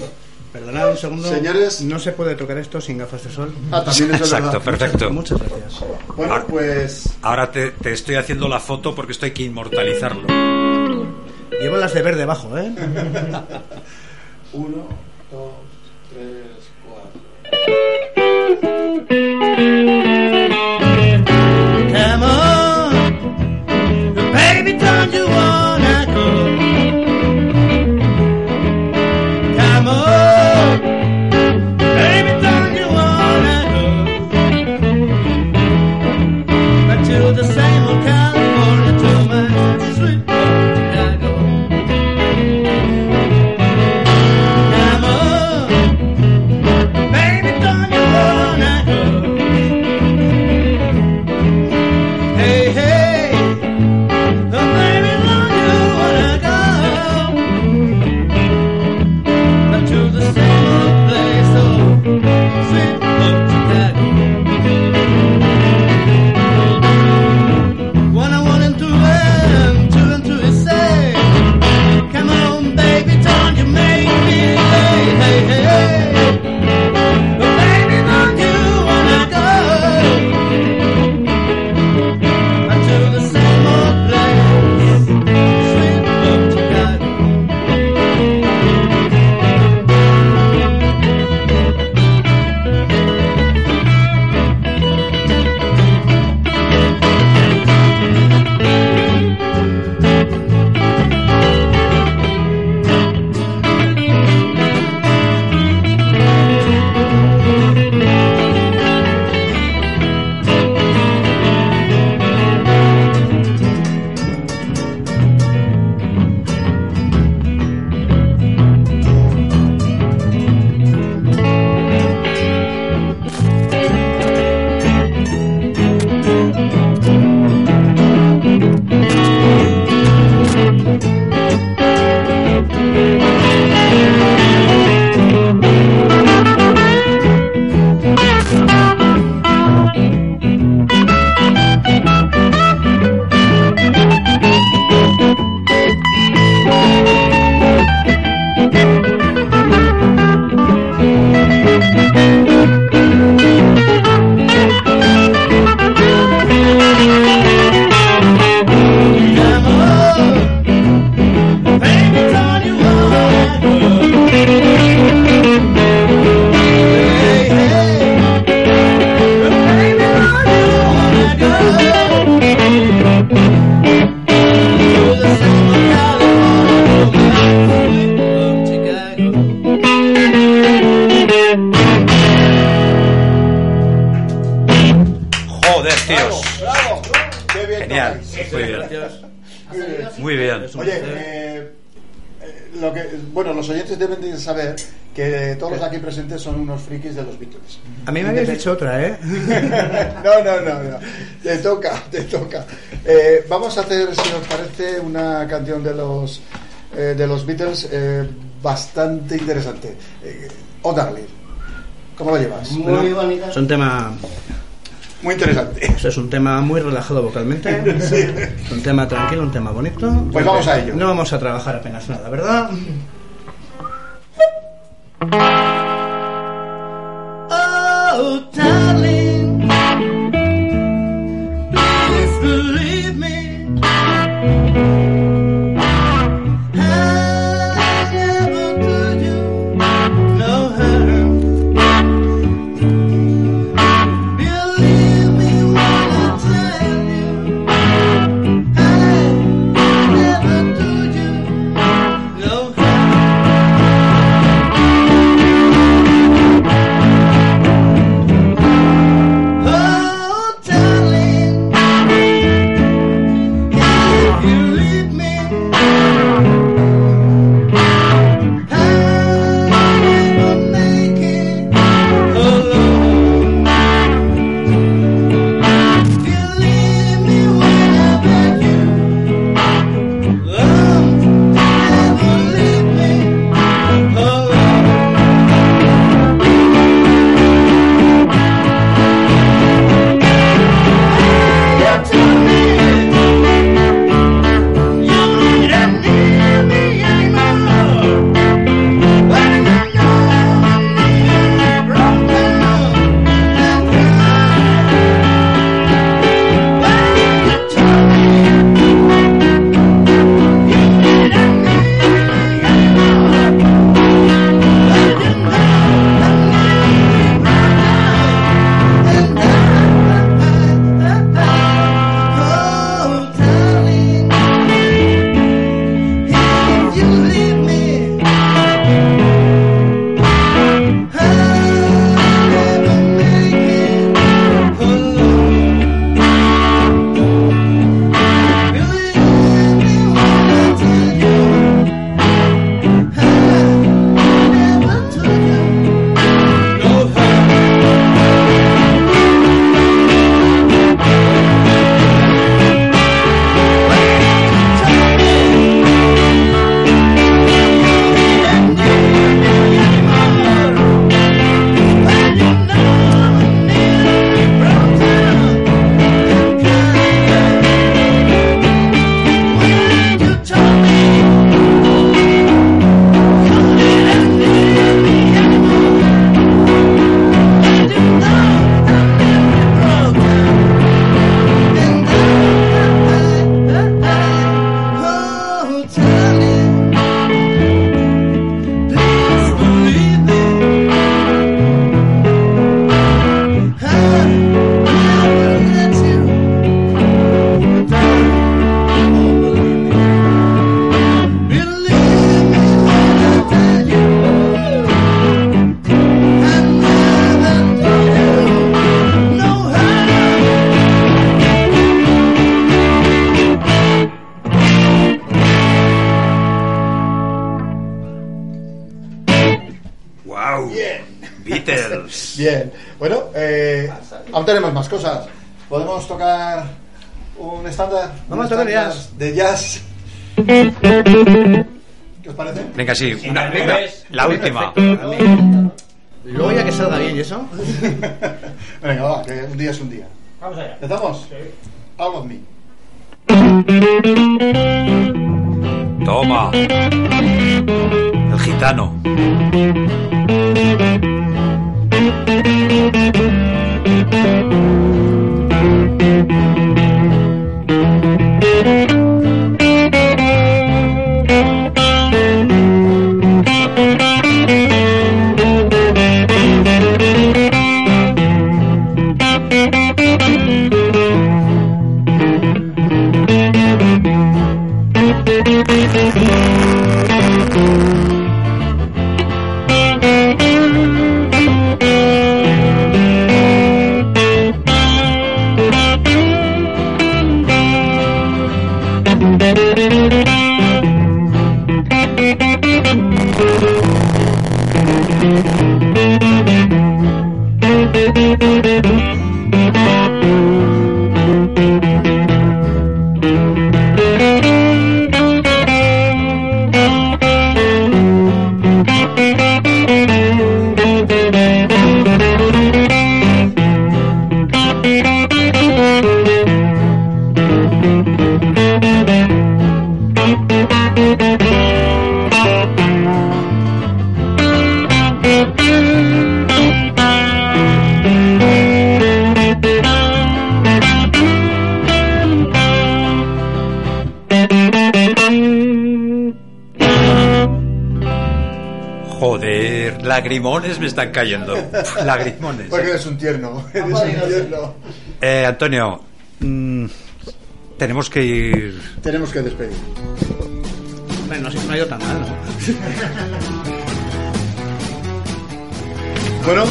Perdonad un segundo. Señores. No se puede tocar esto sin gafas de sol. Ah, también eso es Exacto, verdad. perfecto. Muchas gracias. Bueno, pues. Ahora te, te estoy haciendo la foto porque esto hay que inmortalizarlo. Llevo las de verde abajo, ¿eh? Uno, dos, tres, cuatro. Frikis de los Beatles. A mí me habéis dicho otra, ¿eh? no, no, no, no. Te toca, te toca. Eh, vamos a hacer, si os parece, una canción de los eh, de los Beatles eh, bastante interesante. Eh, oh, Darling. ¿Cómo lo llevas? Es un tema. Muy interesante. Eso es un tema muy relajado vocalmente. Sí. Un tema tranquilo, un tema bonito. Pues vamos a ello. No vamos a trabajar apenas nada, ¿verdad? tenemos más cosas. Podemos tocar un estándar. Vamos a tocar jazz. De jazz. ¿Qué os parece? Venga, sí, una, venga, la última. Luego ya que salga bien, ¿y eso? Venga, va, que un día es un día. Vamos allá. Of me. Toma. El gitano. Lagrimones me están cayendo. Lagrimones. Porque eres un tierno. Eres un tierno. Eh, Antonio, mm, tenemos que ir. Tenemos que despedir. Bueno, no, no ha ido tan mal, ¿no? Bueno,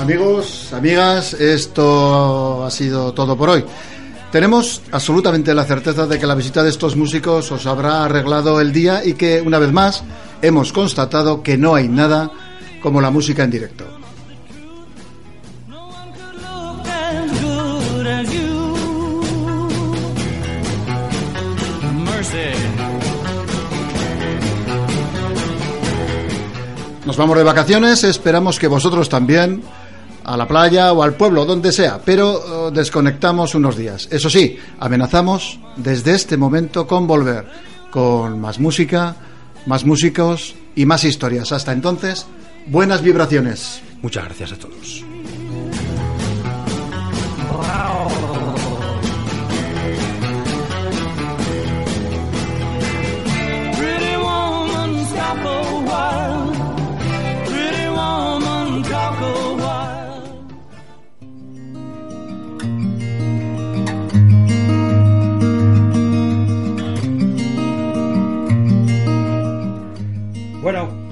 amigos, amigas, esto ha sido todo por hoy. Tenemos absolutamente la certeza de que la visita de estos músicos os habrá arreglado el día y que, una vez más, hemos constatado que no hay nada como la música en directo. Nos vamos de vacaciones, esperamos que vosotros también, a la playa o al pueblo, donde sea, pero eh, desconectamos unos días. Eso sí, amenazamos desde este momento con volver, con más música, más músicos y más historias. Hasta entonces, buenas vibraciones. Muchas gracias a todos.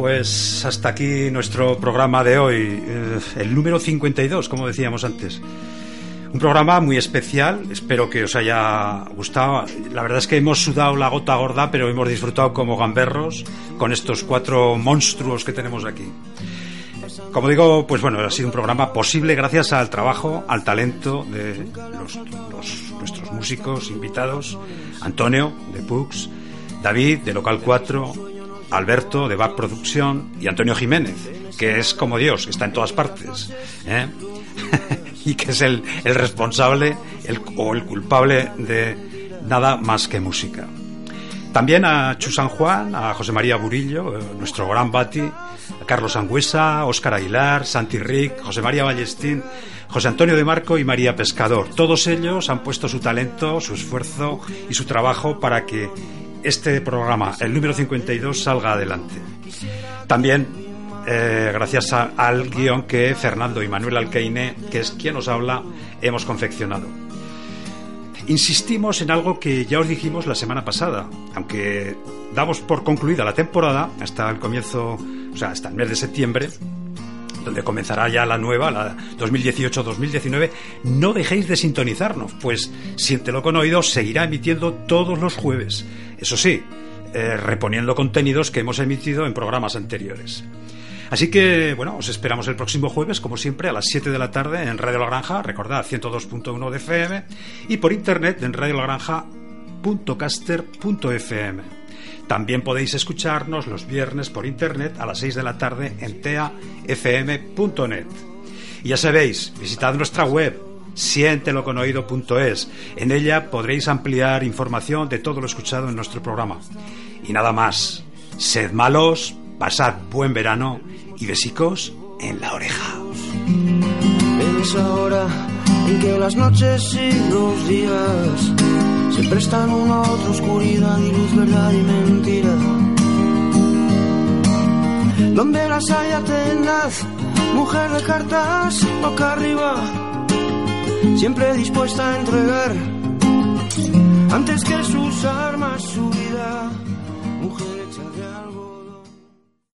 Pues hasta aquí nuestro programa de hoy, eh, el número 52, como decíamos antes. Un programa muy especial, espero que os haya gustado. La verdad es que hemos sudado la gota gorda, pero hemos disfrutado como gamberros con estos cuatro monstruos que tenemos aquí. Como digo, pues bueno, ha sido un programa posible gracias al trabajo, al talento de los, nuestros músicos invitados, Antonio de Pux, David de Local 4, Alberto de Back Production y Antonio Jiménez, que es como Dios, está en todas partes. ¿eh? y que es el, el responsable el- o el culpable de nada más que música. También a Chu San Juan, a José María Burillo, eh, nuestro gran Bati, a Carlos Angüesa, Óscar Aguilar, Santi Rick, José María Ballestín, José Antonio de Marco y María Pescador. Todos ellos han puesto su talento, su esfuerzo y su trabajo para que este programa, el número 52, salga adelante. También eh, gracias al guion que Fernando y Manuel Alcaine, que es quien nos habla, hemos confeccionado. Insistimos en algo que ya os dijimos la semana pasada, aunque damos por concluida la temporada hasta el comienzo, o sea, hasta el mes de septiembre, donde comenzará ya la nueva, la 2018-2019, no dejéis de sintonizarnos, pues Siéntelo con Oído seguirá emitiendo todos los jueves. Eso sí, eh, reponiendo contenidos que hemos emitido en programas anteriores. Así que, bueno, os esperamos el próximo jueves, como siempre, a las 7 de la tarde en Radio La Granja, recordad, 102.1 de FM, y por internet en radiolagranja.caster.fm. También podéis escucharnos los viernes por internet a las 6 de la tarde en teafm.net. Y ya sabéis, visitad nuestra web sienteloconoído.es. En ella podréis ampliar información de todo lo escuchado en nuestro programa. Y nada más. Sed malos, pasad buen verano y besicos en la oreja. En esa hora en que las noches y los días prestan una otra oscuridad y luz, verdad y mentira. Donde las haya tenaz, mujer de cartas, boca arriba, siempre dispuesta a entregar antes que sus armas su vida, mujer